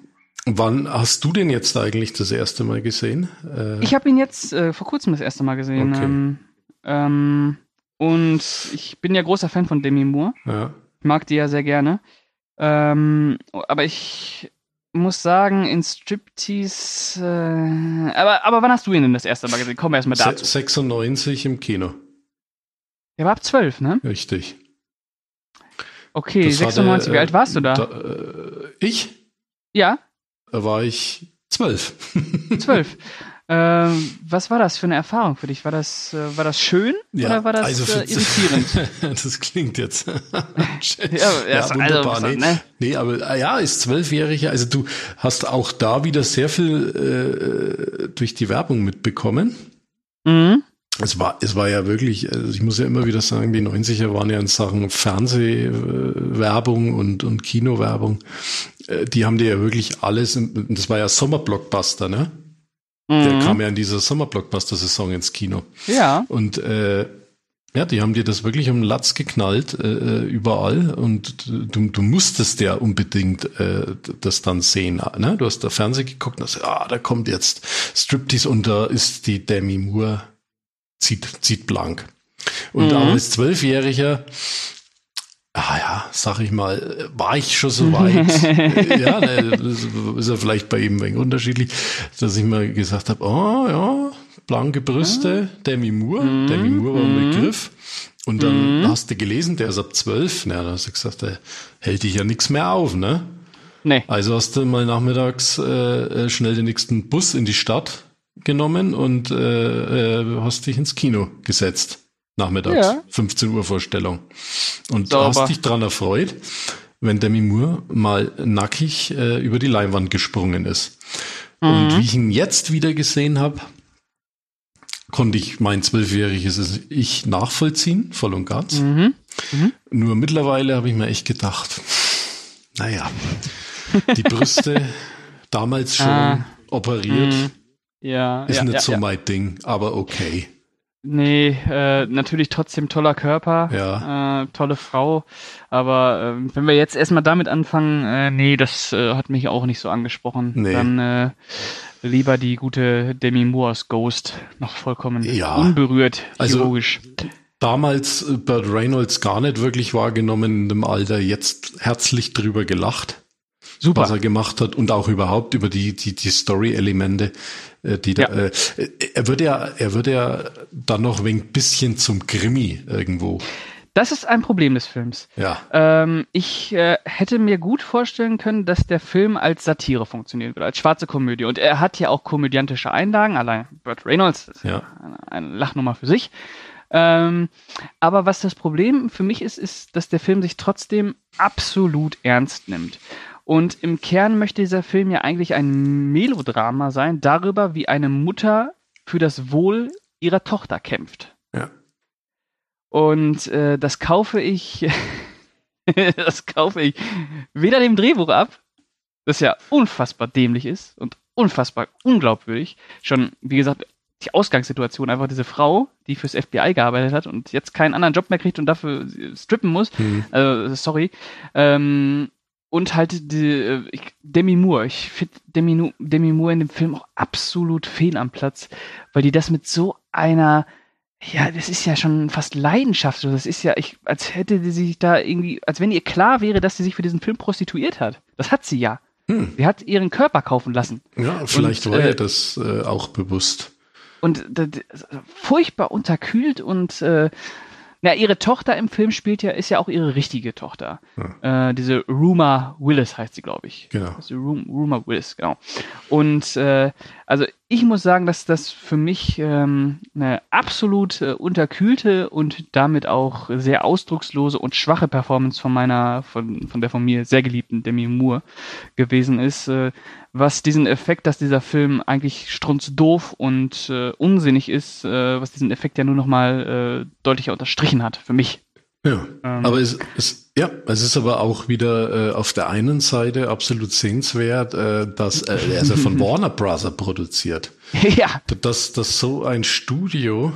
Speaker 3: Wann hast du den jetzt eigentlich das erste Mal gesehen?
Speaker 2: Äh ich habe ihn jetzt äh, vor kurzem das erste Mal gesehen. Okay. Ähm, ähm, und ich bin ja großer Fan von Demi Moore.
Speaker 3: Ja.
Speaker 2: Ich mag die ja sehr gerne. Ähm, aber ich muss sagen, in Striptease. Äh, aber, aber wann hast du ihn denn das erste Mal gesehen? Kommen wir erstmal dazu.
Speaker 3: 96 im Kino.
Speaker 2: Der war ab 12, ne?
Speaker 3: Richtig.
Speaker 2: Okay, das 96. Der, Wie alt warst du da? da
Speaker 3: äh, ich?
Speaker 2: Ja.
Speaker 3: Da war ich zwölf.
Speaker 2: Zwölf. Ähm, was war das für eine Erfahrung für dich? War das, äh, war das schön ja, oder war das also äh, irritierend?
Speaker 3: das klingt jetzt.
Speaker 2: ja, ja, wunderbar. Also,
Speaker 3: nee, ne? nee, aber ah ja, ist zwölfjähriger. Also du hast auch da wieder sehr viel äh, durch die Werbung mitbekommen.
Speaker 2: Mhm.
Speaker 3: Es war, es war ja wirklich, also ich muss ja immer wieder sagen, die 90er waren ja in Sachen Fernsehwerbung und, und Kinowerbung, äh, die haben dir ja wirklich alles, das war ja Sommerblockbuster, ne? Mhm. Der kam ja in dieser Sommerblockbuster-Saison ins Kino.
Speaker 2: Ja.
Speaker 3: Und äh, ja, die haben dir das wirklich um Latz geknallt, äh, äh, überall. Und du, du musstest ja unbedingt äh, das dann sehen. Ne? Du hast da Fernsehen geguckt und hast, ah, da kommt jetzt Striptease und da ist die Demi Moore, zieht, zieht blank. Und mhm. auch als Zwölfjähriger, ah ja, sag ich mal, war ich schon so weit. ja, ne, ist ja vielleicht bei ihm ein wenig unterschiedlich, dass ich mal gesagt habe, oh ja, blanke Brüste, ah. Demi Moore. Mhm. Demi Moore war ein mhm. Begriff. Und dann mhm. hast du gelesen, der ist ab zwölf. Na, dann hast du gesagt, der hält dich ja nichts mehr auf, ne? Nee. Also hast du mal nachmittags äh, äh, schnell den nächsten Bus in die Stadt genommen und äh, äh, hast dich ins Kino gesetzt. Nachmittags, ja. 15 Uhr Vorstellung. Und Sauber. hast dich dran erfreut, wenn Demi Moore mal nackig äh, über die Leinwand gesprungen ist. Mhm. Und wie ich ihn jetzt wieder gesehen habe, konnte ich mein zwölfjähriges Ich nachvollziehen, voll und ganz. Mhm. Mhm. Nur mittlerweile habe ich mir echt gedacht, naja, die Brüste damals schon ah. operiert, mhm.
Speaker 2: Ja,
Speaker 3: ist
Speaker 2: ja,
Speaker 3: nicht
Speaker 2: ja,
Speaker 3: so mein Ding, aber okay.
Speaker 2: Nee, äh, natürlich trotzdem toller Körper,
Speaker 3: ja.
Speaker 2: äh, tolle Frau. Aber äh, wenn wir jetzt erstmal damit anfangen, äh, nee, das äh, hat mich auch nicht so angesprochen. Nee. Dann äh, lieber die gute Demi Moores Ghost noch vollkommen ja. unberührt, chirurgisch.
Speaker 3: Also, damals äh, Burt Reynolds gar nicht wirklich wahrgenommen in dem Alter, jetzt herzlich drüber gelacht. Super. Was er gemacht hat und auch überhaupt über die, die, die Story-Elemente, die da, ja. äh, er würde ja, er würde ja dann noch ein bisschen zum Krimi irgendwo.
Speaker 2: Das ist ein Problem des Films.
Speaker 3: Ja.
Speaker 2: Ähm, ich äh, hätte mir gut vorstellen können, dass der Film als Satire funktionieren würde, als schwarze Komödie. Und er hat ja auch komödiantische Einlagen, allein Burt Reynolds, das ja. eine, eine Lachnummer für sich. Ähm, aber was das Problem für mich ist, ist, dass der Film sich trotzdem absolut ernst nimmt. Und im Kern möchte dieser Film ja eigentlich ein Melodrama sein, darüber, wie eine Mutter für das Wohl ihrer Tochter kämpft.
Speaker 3: Ja.
Speaker 2: Und äh, das kaufe ich, das kaufe ich weder dem Drehbuch ab, das ja unfassbar dämlich ist und unfassbar unglaubwürdig. Schon, wie gesagt, die Ausgangssituation, einfach diese Frau, die fürs FBI gearbeitet hat und jetzt keinen anderen Job mehr kriegt und dafür strippen muss. Mhm. Also, sorry. Ähm, und halt die, äh, Demi Moore. Ich finde Demi, Demi Moore in dem Film auch absolut fehl am Platz, weil die das mit so einer ja, das ist ja schon fast Leidenschaft. Das ist ja, ich, als hätte sie sich da irgendwie, als wenn ihr klar wäre, dass sie sich für diesen Film prostituiert hat. Das hat sie ja. Hm. Sie hat ihren Körper kaufen lassen.
Speaker 3: Ja, vielleicht und, war äh, ihr das äh, auch bewusst.
Speaker 2: Und äh, furchtbar unterkühlt und äh, na, ihre Tochter im Film spielt ja, ist ja auch ihre richtige Tochter. Ja. Äh, diese Ruma Willis heißt sie, glaube ich.
Speaker 3: Genau.
Speaker 2: Also Ruma Willis, genau. Und äh, also ich muss sagen, dass das für mich ähm, eine absolut äh, unterkühlte und damit auch sehr ausdruckslose und schwache Performance von meiner, von, von der von mir sehr geliebten Demi Moore gewesen ist, äh, was diesen Effekt, dass dieser Film eigentlich strunzdoof und äh, unsinnig ist, äh, was diesen Effekt ja nur nochmal äh, deutlicher unterstrichen hat, für mich.
Speaker 3: Ja, ähm, aber es, es, ja, es ist aber auch wieder äh, auf der einen Seite absolut sehenswert, äh, dass äh, er ist ja von Warner Brother produziert.
Speaker 2: Ja.
Speaker 3: Dass, dass so ein Studio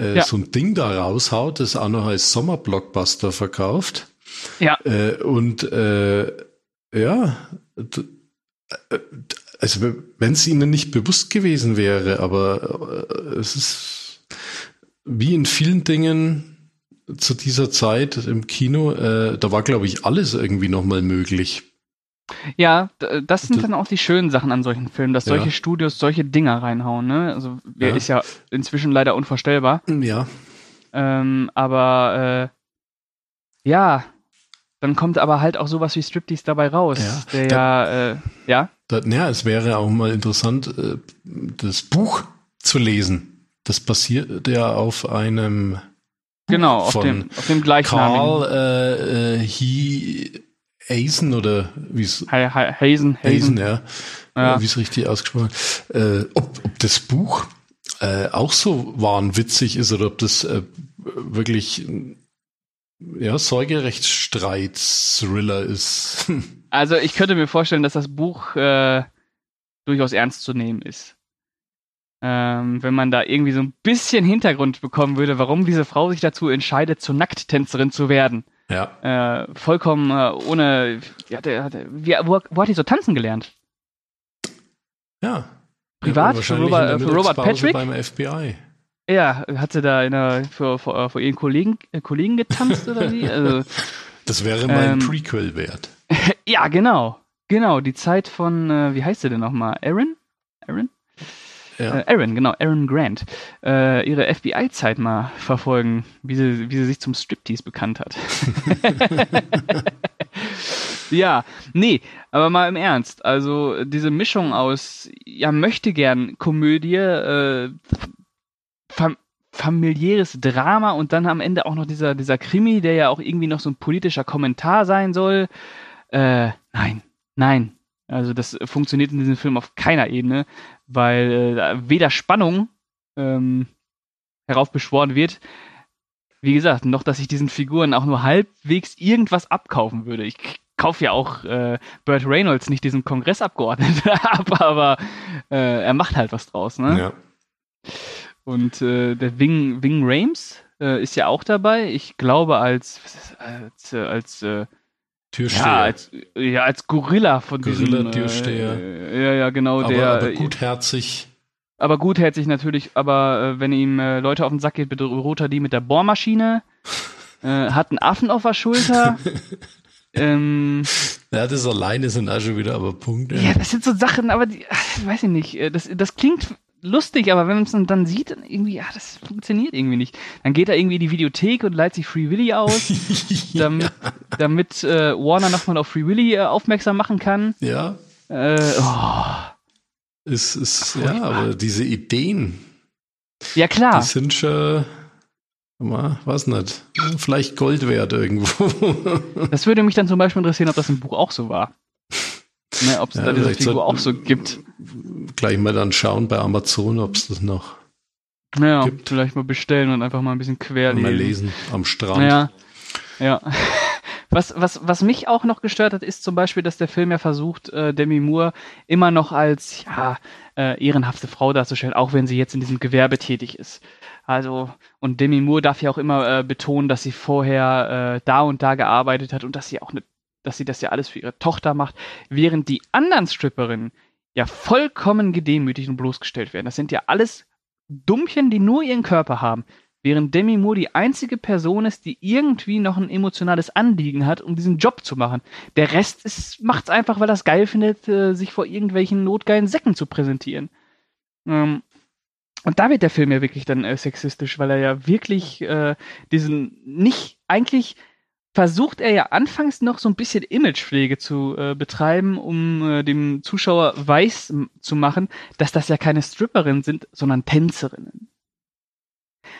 Speaker 3: äh, ja. so ein Ding da raushaut, das auch noch als Sommerblockbuster verkauft.
Speaker 2: Ja.
Speaker 3: Äh, und äh, ja, äh, also wenn es ihnen nicht bewusst gewesen wäre, aber äh, es ist wie in vielen Dingen zu dieser Zeit im Kino, äh, da war, glaube ich, alles irgendwie nochmal möglich.
Speaker 2: Ja, das sind dann auch die schönen Sachen an solchen Filmen, dass solche ja. Studios solche Dinger reinhauen. Ne? Also ja. ist ja inzwischen leider unvorstellbar.
Speaker 3: Ja.
Speaker 2: Ähm, aber äh, ja, dann kommt aber halt auch sowas wie Striptease dabei raus. Ja. Der da, ja, äh, ja.
Speaker 3: Da, ja, es wäre auch mal interessant, äh, das Buch zu lesen. Das basiert ja auf einem
Speaker 2: Genau, auf dem, auf dem gleichnamigen.
Speaker 3: Karl äh, äh, He Hazen oder wie es
Speaker 2: Hazen,
Speaker 3: Hazen, ja, ja. wie es richtig ausgesprochen äh, ob, ob das Buch äh, auch so wahnwitzig ist oder ob das äh, wirklich ja, Säugerechtsstreit-Thriller ist.
Speaker 2: Also ich könnte mir vorstellen, dass das Buch äh, durchaus ernst zu nehmen ist. Ähm, wenn man da irgendwie so ein bisschen Hintergrund bekommen würde, warum diese Frau sich dazu entscheidet, zur Nackttänzerin zu werden.
Speaker 3: Ja.
Speaker 2: Äh, vollkommen äh, ohne. Ja, der, der, wie, wo, wo hat die so tanzen gelernt?
Speaker 3: Ja.
Speaker 2: Privat
Speaker 3: Ja,
Speaker 2: für
Speaker 3: wahrscheinlich
Speaker 2: Robert, äh, für Robert Patrick?
Speaker 3: beim FBI.
Speaker 2: Ja, hat sie da in der, für, für, für ihren Kollegen, äh, Kollegen getanzt oder wie? Also,
Speaker 3: Das wäre mein
Speaker 2: Ähm,
Speaker 3: Prequel wert.
Speaker 2: ja, genau. Genau, die Zeit von, äh, wie heißt sie denn nochmal? Aaron? Aaron?
Speaker 3: Ja.
Speaker 2: Äh, Aaron, genau, Aaron Grant. Äh, ihre FBI-Zeit mal verfolgen, wie sie, wie sie sich zum Striptease bekannt hat. ja, nee, aber mal im Ernst. Also diese Mischung aus, ja, möchte gern Komödie, äh, fam familiäres Drama und dann am Ende auch noch dieser, dieser Krimi, der ja auch irgendwie noch so ein politischer Kommentar sein soll. Äh, nein, nein. Also das funktioniert in diesem Film auf keiner Ebene, weil äh, weder Spannung ähm, heraufbeschworen wird, wie gesagt, noch, dass ich diesen Figuren auch nur halbwegs irgendwas abkaufen würde. Ich kaufe ja auch äh, Burt Reynolds nicht diesen Kongressabgeordneten ab, aber äh, er macht halt was draus, ne?
Speaker 3: ja.
Speaker 2: Und äh, der Wing, Wing Rames äh, ist ja auch dabei. Ich glaube als als, äh, als äh,
Speaker 3: Türsteher.
Speaker 2: ja, als, ja, als Gorilla von
Speaker 3: Gorilla,
Speaker 2: diesem,
Speaker 3: Türsteher.
Speaker 2: Äh, ja, ja, genau,
Speaker 3: aber,
Speaker 2: der.
Speaker 3: aber
Speaker 2: äh,
Speaker 3: gutherzig.
Speaker 2: aber gutherzig natürlich, aber äh, wenn ihm äh, Leute auf den Sack geht, bedroht er die mit der Bohrmaschine, äh, hat einen Affen auf der Schulter. ähm,
Speaker 3: Ja, das alleine sind auch schon wieder aber Punkte.
Speaker 2: ja, das sind so Sachen, aber die, weiß ich nicht, äh, das, das klingt lustig, aber wenn man es dann sieht, dann irgendwie, ja, das funktioniert irgendwie nicht. Dann geht er irgendwie in die Videothek und leiht sich Free Willy aus, damit, damit äh, Warner nochmal auf Free Willy äh, aufmerksam machen kann.
Speaker 3: Ja,
Speaker 2: Äh, oh.
Speaker 3: ist, ist, ja,
Speaker 2: Furchtbar.
Speaker 3: aber diese Ideen,
Speaker 2: Ja, klar.
Speaker 3: die sind schon, mal, weiß nicht, vielleicht Gold wert irgendwo.
Speaker 2: Das würde mich dann zum Beispiel interessieren, ob das im Buch auch so war. Ne, ob es
Speaker 3: Ja,
Speaker 2: da diese Figur auch so gibt.
Speaker 3: Gleich mal dann schauen bei Amazon, ob es das noch
Speaker 2: Naja,
Speaker 3: gibt.
Speaker 2: vielleicht mal bestellen und einfach mal ein bisschen quer
Speaker 3: mal
Speaker 2: lesen.
Speaker 3: am Strand.
Speaker 2: Ja, ja. Was, was, was mich auch noch gestört hat, ist zum Beispiel, dass der Film ja versucht, äh, Demi Moore immer noch als ja, äh, ehrenhafte Frau darzustellen, auch wenn sie jetzt in diesem Gewerbe tätig ist. Also, und Demi Moore darf ja auch immer äh, betonen, dass sie vorher äh, da und da gearbeitet hat und dass sie auch ne, dass sie das ja alles für ihre Tochter macht, während die anderen Stripperinnen ja vollkommen gedemütigt und bloßgestellt werden. Das sind ja alles Dummchen, die nur ihren Körper haben. Während Demi Moore die einzige Person ist, die irgendwie noch ein emotionales Anliegen hat, um diesen Job zu machen. Der Rest ist, macht's einfach, weil es geil findet, äh, sich vor irgendwelchen notgeilen Säcken zu präsentieren. Ähm, und da wird der Film ja wirklich dann äh, sexistisch, weil er ja wirklich äh, diesen nicht eigentlich versucht er ja anfangs noch so ein bisschen Imagepflege zu äh, betreiben, um äh, dem Zuschauer weiß zu machen, dass das ja keine Stripperinnen sind, sondern Tänzerinnen.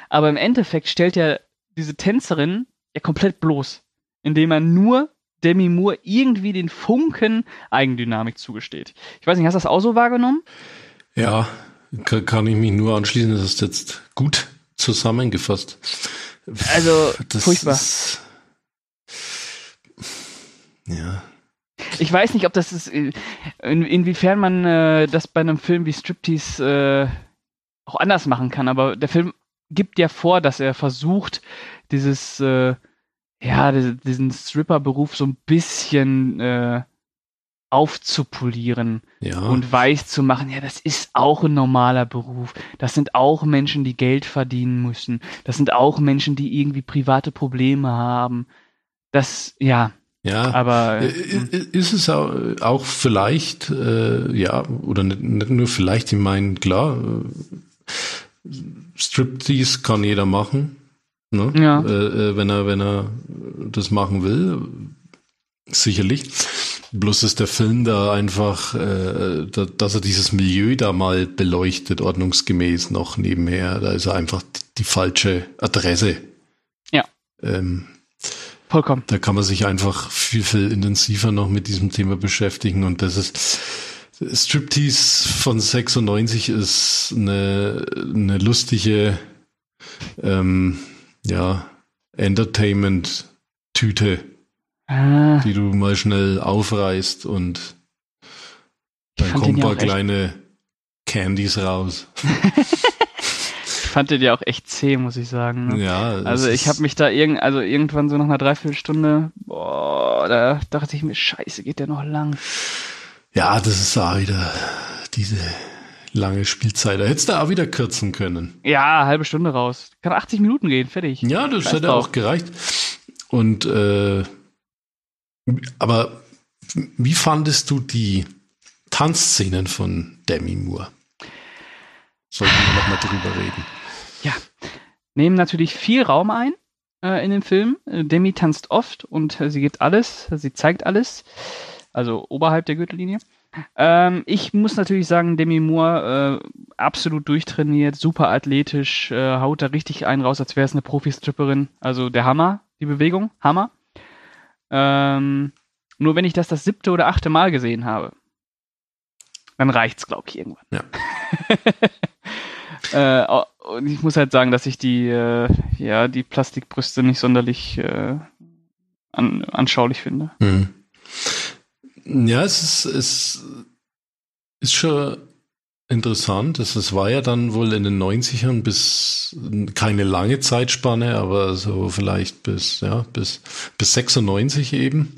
Speaker 2: Aber im Endeffekt stellt er diese Tänzerin ja komplett bloß, indem er nur Demi Moore irgendwie den Funken Eigendynamik zugesteht. Ich weiß nicht, hast du das auch so wahrgenommen?
Speaker 3: Ja, kann, kann ich mich nur anschließen. Das ist jetzt gut zusammengefasst.
Speaker 2: Also,
Speaker 3: das
Speaker 2: furchtbar.
Speaker 3: Ist, ja,
Speaker 2: Ich weiß nicht, ob das ist, äh, in, inwiefern man äh, das bei einem Film wie Striptease äh, auch anders machen kann, aber der Film gibt ja vor, dass er versucht, dieses, äh, ja, diese- diesen Stripper-Beruf so ein bisschen äh, aufzupolieren
Speaker 3: ja.
Speaker 2: und weiß zu machen, ja, das ist auch ein normaler Beruf. Das sind auch Menschen, die Geld verdienen müssen. Das sind auch Menschen, die irgendwie private Probleme haben. Das, ja,
Speaker 3: ja.
Speaker 2: aber.
Speaker 3: I- Ist es auch, auch vielleicht, äh, ja, oder nicht, nicht nur vielleicht, ich meine, klar, äh, Striptease kann jeder machen, ne?
Speaker 2: Ja.
Speaker 3: äh, äh, wenn er, wenn er das machen will, sicherlich. Bloß ist der Film da einfach, äh, da, dass er dieses Milieu da mal beleuchtet, ordnungsgemäß noch nebenher, da ist er einfach die, die falsche Adresse.
Speaker 2: Ja.
Speaker 3: Ähm,
Speaker 2: vollkommen.
Speaker 3: da kann man sich einfach viel, viel intensiver noch mit diesem Thema beschäftigen und das ist, Striptease von 96 ist eine, eine lustige, ähm, ja, Entertainment-Tüte,
Speaker 2: Ah,
Speaker 3: die du mal schnell aufreißt und dann kommen ein paar kleine Candies raus.
Speaker 2: ich fand den ja auch echt zäh, muss ich sagen. Ne?
Speaker 3: Ja,
Speaker 2: Also ich habe mich da irgend, also irgendwann so nach einer Dreiviertelstunde, boah, da dachte ich mir, scheiße, geht der noch lang.
Speaker 3: Ja, das ist auch wieder diese lange Spielzeit. Da hättest du auch wieder kürzen können.
Speaker 2: Ja, halbe Stunde raus. Kann 80 Minuten gehen, fertig.
Speaker 3: Ja, das
Speaker 2: Scheiß
Speaker 3: hätte
Speaker 2: drauf.
Speaker 3: auch gereicht. Und äh, aber wie fandest du die Tanzszenen von Demi Moore? Sollten wir noch mal drüber reden.
Speaker 2: Ja. Nehmen natürlich viel Raum ein äh, in dem Film. Äh, Demi tanzt oft und äh, sie gibt alles, sie zeigt alles. Also oberhalb der Gürtellinie. Ähm, ich muss natürlich sagen, Demi Moore äh, absolut durchtrainiert, super athletisch, äh, haut da richtig einen raus, als wäre es eine Profi-Stripperin. Also der Hammer, die Bewegung, Hammer. Ähm, nur wenn ich das das siebte oder achte Mal gesehen habe, dann reicht's, glaube ich, irgendwann. äh, au- und ich muss halt sagen, dass ich die, äh, ja, die Plastikbrüste nicht sonderlich äh, an, anschaulich finde.
Speaker 3: Hm. Ja, es ist, es ist schon interessant. Es, war ja dann wohl in den 90ern bis keine lange Zeitspanne, aber so vielleicht bis, ja, bis, bis 96 eben.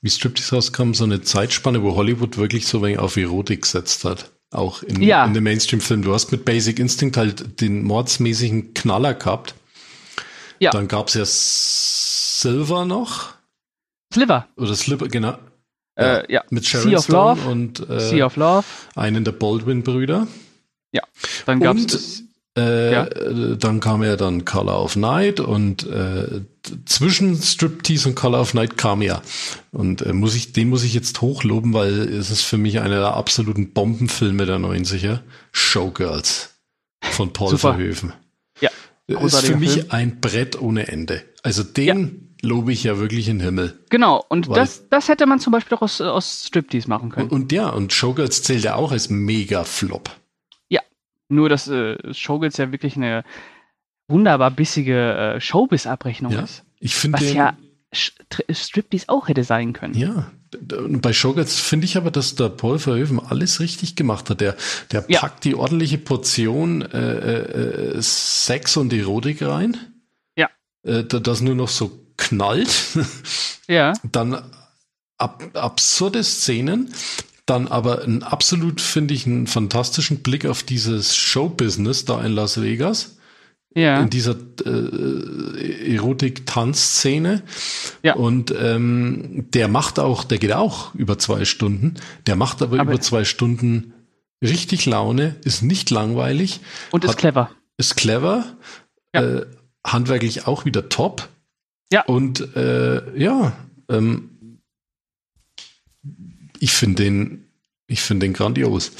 Speaker 3: Wie Striptease rauskam, so eine Zeitspanne, wo Hollywood wirklich so wenig auf Erotik gesetzt hat. Auch in,
Speaker 2: Ja.
Speaker 3: in dem Mainstream-Film. Du hast mit Basic Instinct halt den mordsmäßigen Knaller gehabt.
Speaker 2: Ja.
Speaker 3: Dann gab's ja Silver noch.
Speaker 2: Sliver,
Speaker 3: Oder Slipper, genau.
Speaker 2: äh, ja,
Speaker 3: Mit Sharon
Speaker 2: Sea of
Speaker 3: Stone
Speaker 2: Love,
Speaker 3: und äh,
Speaker 2: Sea of Love.
Speaker 3: einen der Baldwin-Brüder.
Speaker 2: Dann
Speaker 3: Und
Speaker 2: gab's
Speaker 3: äh,
Speaker 2: Ja.
Speaker 3: dann kam ja dann Color of Night und äh, zwischen Striptease und Color of Night kam ja. Und äh, muss ich, den muss ich jetzt hochloben, weil es ist für mich einer der absoluten Bombenfilme der 90er. Showgirls von Paul
Speaker 2: Super.
Speaker 3: Verhoeven.
Speaker 2: Ja,
Speaker 3: Ist für mich
Speaker 2: Film.
Speaker 3: ein Brett ohne Ende. Also den lobe ich ja wirklich in den Himmel.
Speaker 2: Genau, und das, das hätte man zum Beispiel auch aus, aus Striptease machen können.
Speaker 3: Und, und ja, und Showgirls zählt ja auch als Mega-Flop.
Speaker 2: Nur, dass äh, Showgirls ja wirklich eine wunderbar bissige äh, Showbiz-Abrechnung
Speaker 3: Ja.
Speaker 2: ist.
Speaker 3: Ich finde
Speaker 2: Was ja Striptease auch hätte sein können.
Speaker 3: Ja, bei Showgirls finde ich aber, dass der Paul Verhoeven alles richtig gemacht hat. Der, der
Speaker 2: Ja.
Speaker 3: packt die ordentliche Portion äh, äh, äh, Sex und Erotik rein.
Speaker 2: Ja.
Speaker 3: Äh, da- das nur noch so knallt.
Speaker 2: Ja,
Speaker 3: Dann ab, absurde Szenen. Dann aber ein absolut, finde ich, einen fantastischen Blick auf dieses Showbusiness da in Las Vegas.
Speaker 2: Ja.
Speaker 3: in dieser äh, Erotik-Tanzszene.
Speaker 2: Ja.
Speaker 3: Und ähm, der macht auch, der geht auch über zwei Stunden. Der macht aber,
Speaker 2: Aber-
Speaker 3: über zwei Stunden richtig Laune, ist nicht langweilig,
Speaker 2: Und ist
Speaker 3: hat-
Speaker 2: clever.
Speaker 3: ist clever,
Speaker 2: Ja.
Speaker 3: äh, handwerklich auch wieder top.
Speaker 2: Ja.
Speaker 3: Und äh, ja, ähm, ich finde den, ich finde den grandios.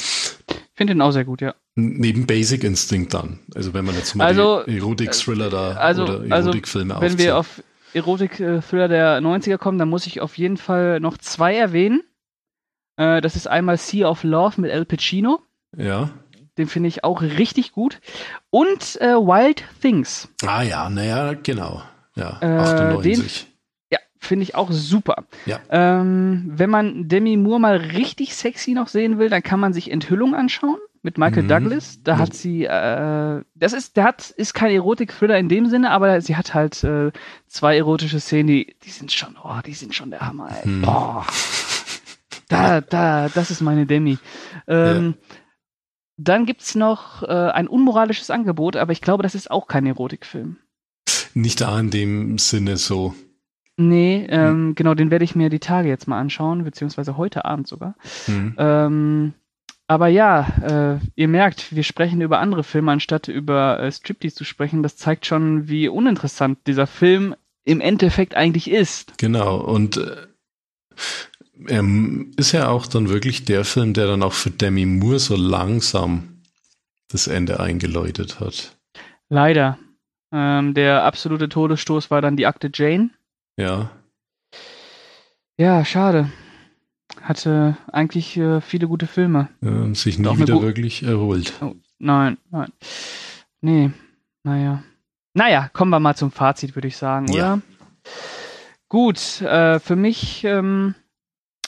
Speaker 2: Ich finde den auch sehr gut, ja.
Speaker 3: Neben Basic Instinct dann. Also wenn man jetzt mal
Speaker 2: Also,
Speaker 3: Erotik-Thriller da
Speaker 2: also-
Speaker 3: oder
Speaker 2: also,
Speaker 3: Erotikfilme
Speaker 2: Wenn wir auf Erotik-Thriller der 90er kommen, dann muss ich auf jeden Fall noch zwei erwähnen. Äh, das ist einmal Sea of Love mit Al Pacino.
Speaker 3: Ja.
Speaker 2: Den finde ich auch richtig gut. Und äh, Wild Things.
Speaker 3: Ah ja, naja, genau. Ja,
Speaker 2: Äh,
Speaker 3: 98.
Speaker 2: Ja, finde ich auch super.
Speaker 3: Ja.
Speaker 2: Ähm, wenn man Demi Moore mal richtig sexy noch sehen will, dann kann man sich Enthüllung anschauen mit Michael
Speaker 3: Mhm.
Speaker 2: Douglas. Da
Speaker 3: Ja.
Speaker 2: hat sie, äh, das ist, der hat, ist kein Erotik-Thriller in dem Sinne, aber sie hat halt äh, zwei erotische Szenen, die, die sind schon, oh, die sind schon der Hammer, ey.
Speaker 3: Hm.
Speaker 2: Boah. Da, da, das ist meine Demi. Ähm, Dann gibt's noch äh, ein unmoralisches Angebot, aber ich glaube, das ist auch kein Erotikfilm.
Speaker 3: Nicht da in dem Sinne so.
Speaker 2: Nee, ähm, genau, den werde ich mir die Tage jetzt mal anschauen, beziehungsweise heute Abend sogar.
Speaker 3: Hm.
Speaker 2: Ähm, aber ja, äh, ihr merkt, wir sprechen über andere Filme, anstatt über äh, Striptease zu sprechen. Das zeigt schon, wie uninteressant dieser Film im Endeffekt eigentlich ist.
Speaker 3: Genau. Und äh, ähm, ist ja auch dann wirklich der Film, der dann auch für Demi Moore so langsam das Ende eingeläutet hat.
Speaker 2: Leider. Ähm, der absolute Todesstoß war dann die Akte Jane.
Speaker 3: Ja.
Speaker 2: Ja, schade. Hatte eigentlich äh, viele gute Filme.
Speaker 3: Äh, sich nie wieder wirklich erholt.
Speaker 2: Oh, nein, nein. Nee, naja. Naja, kommen wir mal zum Fazit, würde ich sagen, oder? Ja. Gut, äh, für mich ähm,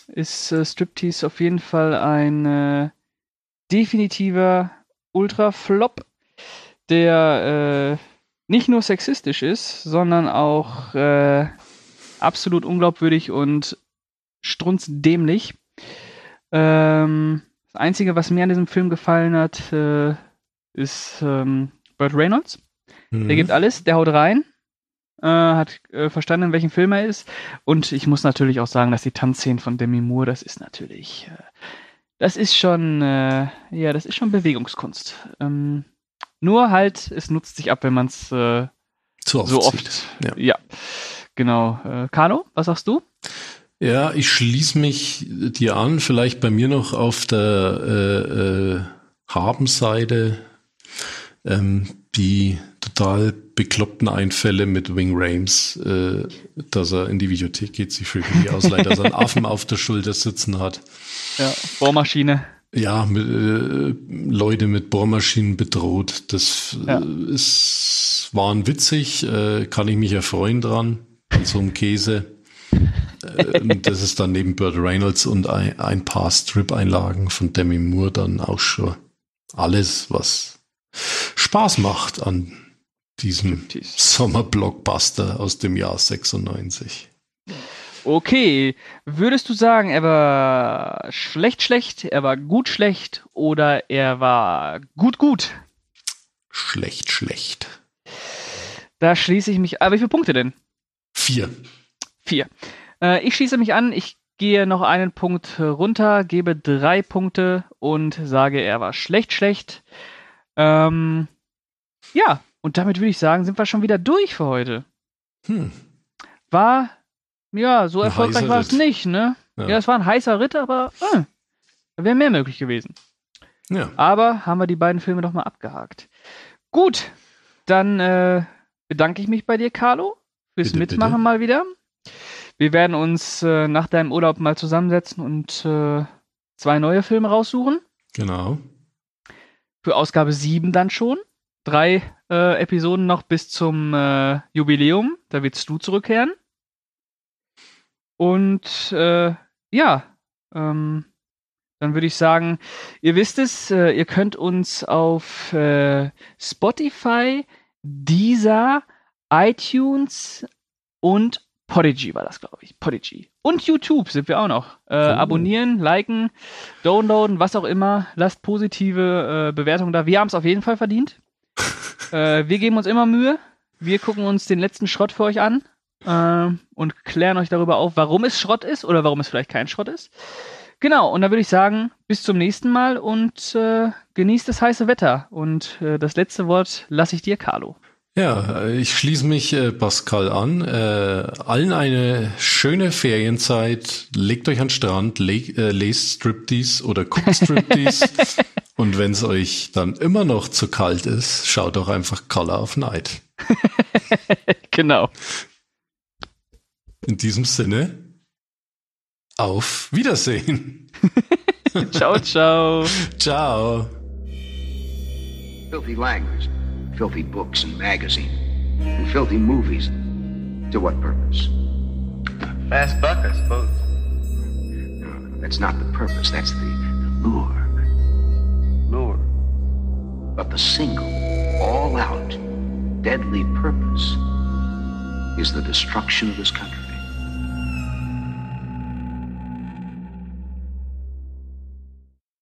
Speaker 2: ist äh, Striptease auf jeden Fall ein äh, definitiver Ultra-Flop, der äh, nicht nur sexistisch ist, sondern auch äh, absolut unglaubwürdig und strunzdämlich. Ähm, das Einzige, was mir an diesem Film gefallen hat, äh, ist ähm, Burt Reynolds. Mhm. Der gibt alles, der haut rein, äh, hat äh, verstanden, in welchem Film er ist. Und ich muss natürlich auch sagen, dass die Tanzszenen von Demi Moore, das ist natürlich, äh, das ist schon, äh, ja, das ist schon Bewegungskunst. Ähm, nur halt, es nutzt sich ab, wenn man es äh, so oft. Ja. ja. genau. Kano, was sagst du?
Speaker 3: Ja, ich schließe mich dir an, vielleicht bei mir noch auf der äh, äh, Habenseite ähm, die total bekloppten Einfälle mit Wing Rames, äh, dass er in die Videothek geht, sich für die ausleiht, dass er einen Affen auf der Schulter sitzen hat.
Speaker 2: Ja, Bohrmaschine.
Speaker 3: Ja, mit, äh, Leute mit Bohrmaschinen bedroht. Das ja. äh, ist, waren witzig, äh, kann ich mich erfreuen dran, an so einem Käse. Äh, das ist dann neben Burt Reynolds und ein, ein paar Strip-Einlagen von Demi Moore dann auch schon alles, was Spaß macht an diesem Sommer-Blockbuster aus dem Jahr 96.
Speaker 2: Okay, würdest du sagen, er war schlecht schlecht, er war gut schlecht oder er war gut gut?
Speaker 3: Schlecht schlecht.
Speaker 2: Da schließe ich mich. Aber wie viele Punkte denn?
Speaker 3: Vier.
Speaker 2: Vier. Äh, ich schließe mich an. Ich gehe noch einen Punkt runter, gebe drei Punkte und sage, er war schlecht schlecht. Ähm, ja, und damit würde ich sagen, sind wir schon wieder durch für heute. Hm. War ja, so erfolgreich war es nicht, ne? Ja. ja, es war ein heißer Ritt, aber äh, wäre mehr möglich gewesen. Ja. Aber haben wir die beiden Filme doch mal abgehakt. Gut, dann äh, bedanke ich mich bei dir, Carlo, fürs bitte, Mitmachen bitte. mal wieder. Wir werden uns äh, nach deinem Urlaub mal zusammensetzen und äh, zwei neue Filme raussuchen.
Speaker 3: Genau.
Speaker 2: Für Ausgabe 7 dann schon. Drei äh, Episoden noch bis zum äh, Jubiläum. Da willst du zurückkehren. Und äh, ja, ähm, dann würde ich sagen, ihr wisst es, äh, ihr könnt uns auf Spotify, Deezer, iTunes und Podigy war das, glaube ich. Podigy. Und YouTube sind wir auch noch. Äh, oh. Abonnieren, liken, downloaden, was auch immer. Lasst positive äh, Bewertungen da. Wir haben es auf jeden Fall verdient. äh, wir geben uns immer Mühe. Wir gucken uns den letzten Schrott für euch an äh, und klären euch darüber auf, warum es Schrott ist oder warum es vielleicht kein Schrott ist. Genau, und dann würde ich sagen, bis zum nächsten Mal und äh, genießt das heiße Wetter. Und äh, das letzte Wort lasse ich dir, Carlo.
Speaker 3: Ja, ich schließe mich äh, Pascal an. Äh, allen eine schöne Ferienzeit. Legt euch an den Strand, leg, äh, lest Striptease oder guckt Striptease. und wenn es euch dann immer noch zu kalt ist, schaut doch einfach Color of Night.
Speaker 2: genau.
Speaker 3: In diesem Sinne, auf Wiedersehen.
Speaker 2: ciao, ciao.
Speaker 3: Ciao.
Speaker 4: Filthy language, filthy books and magazines, and filthy movies. To what purpose?
Speaker 5: Fast buck, I suppose.
Speaker 4: No, that's not the purpose. That's the, the lure.
Speaker 5: Lure.
Speaker 4: But the single, all-out, deadly purpose is the destruction of this country.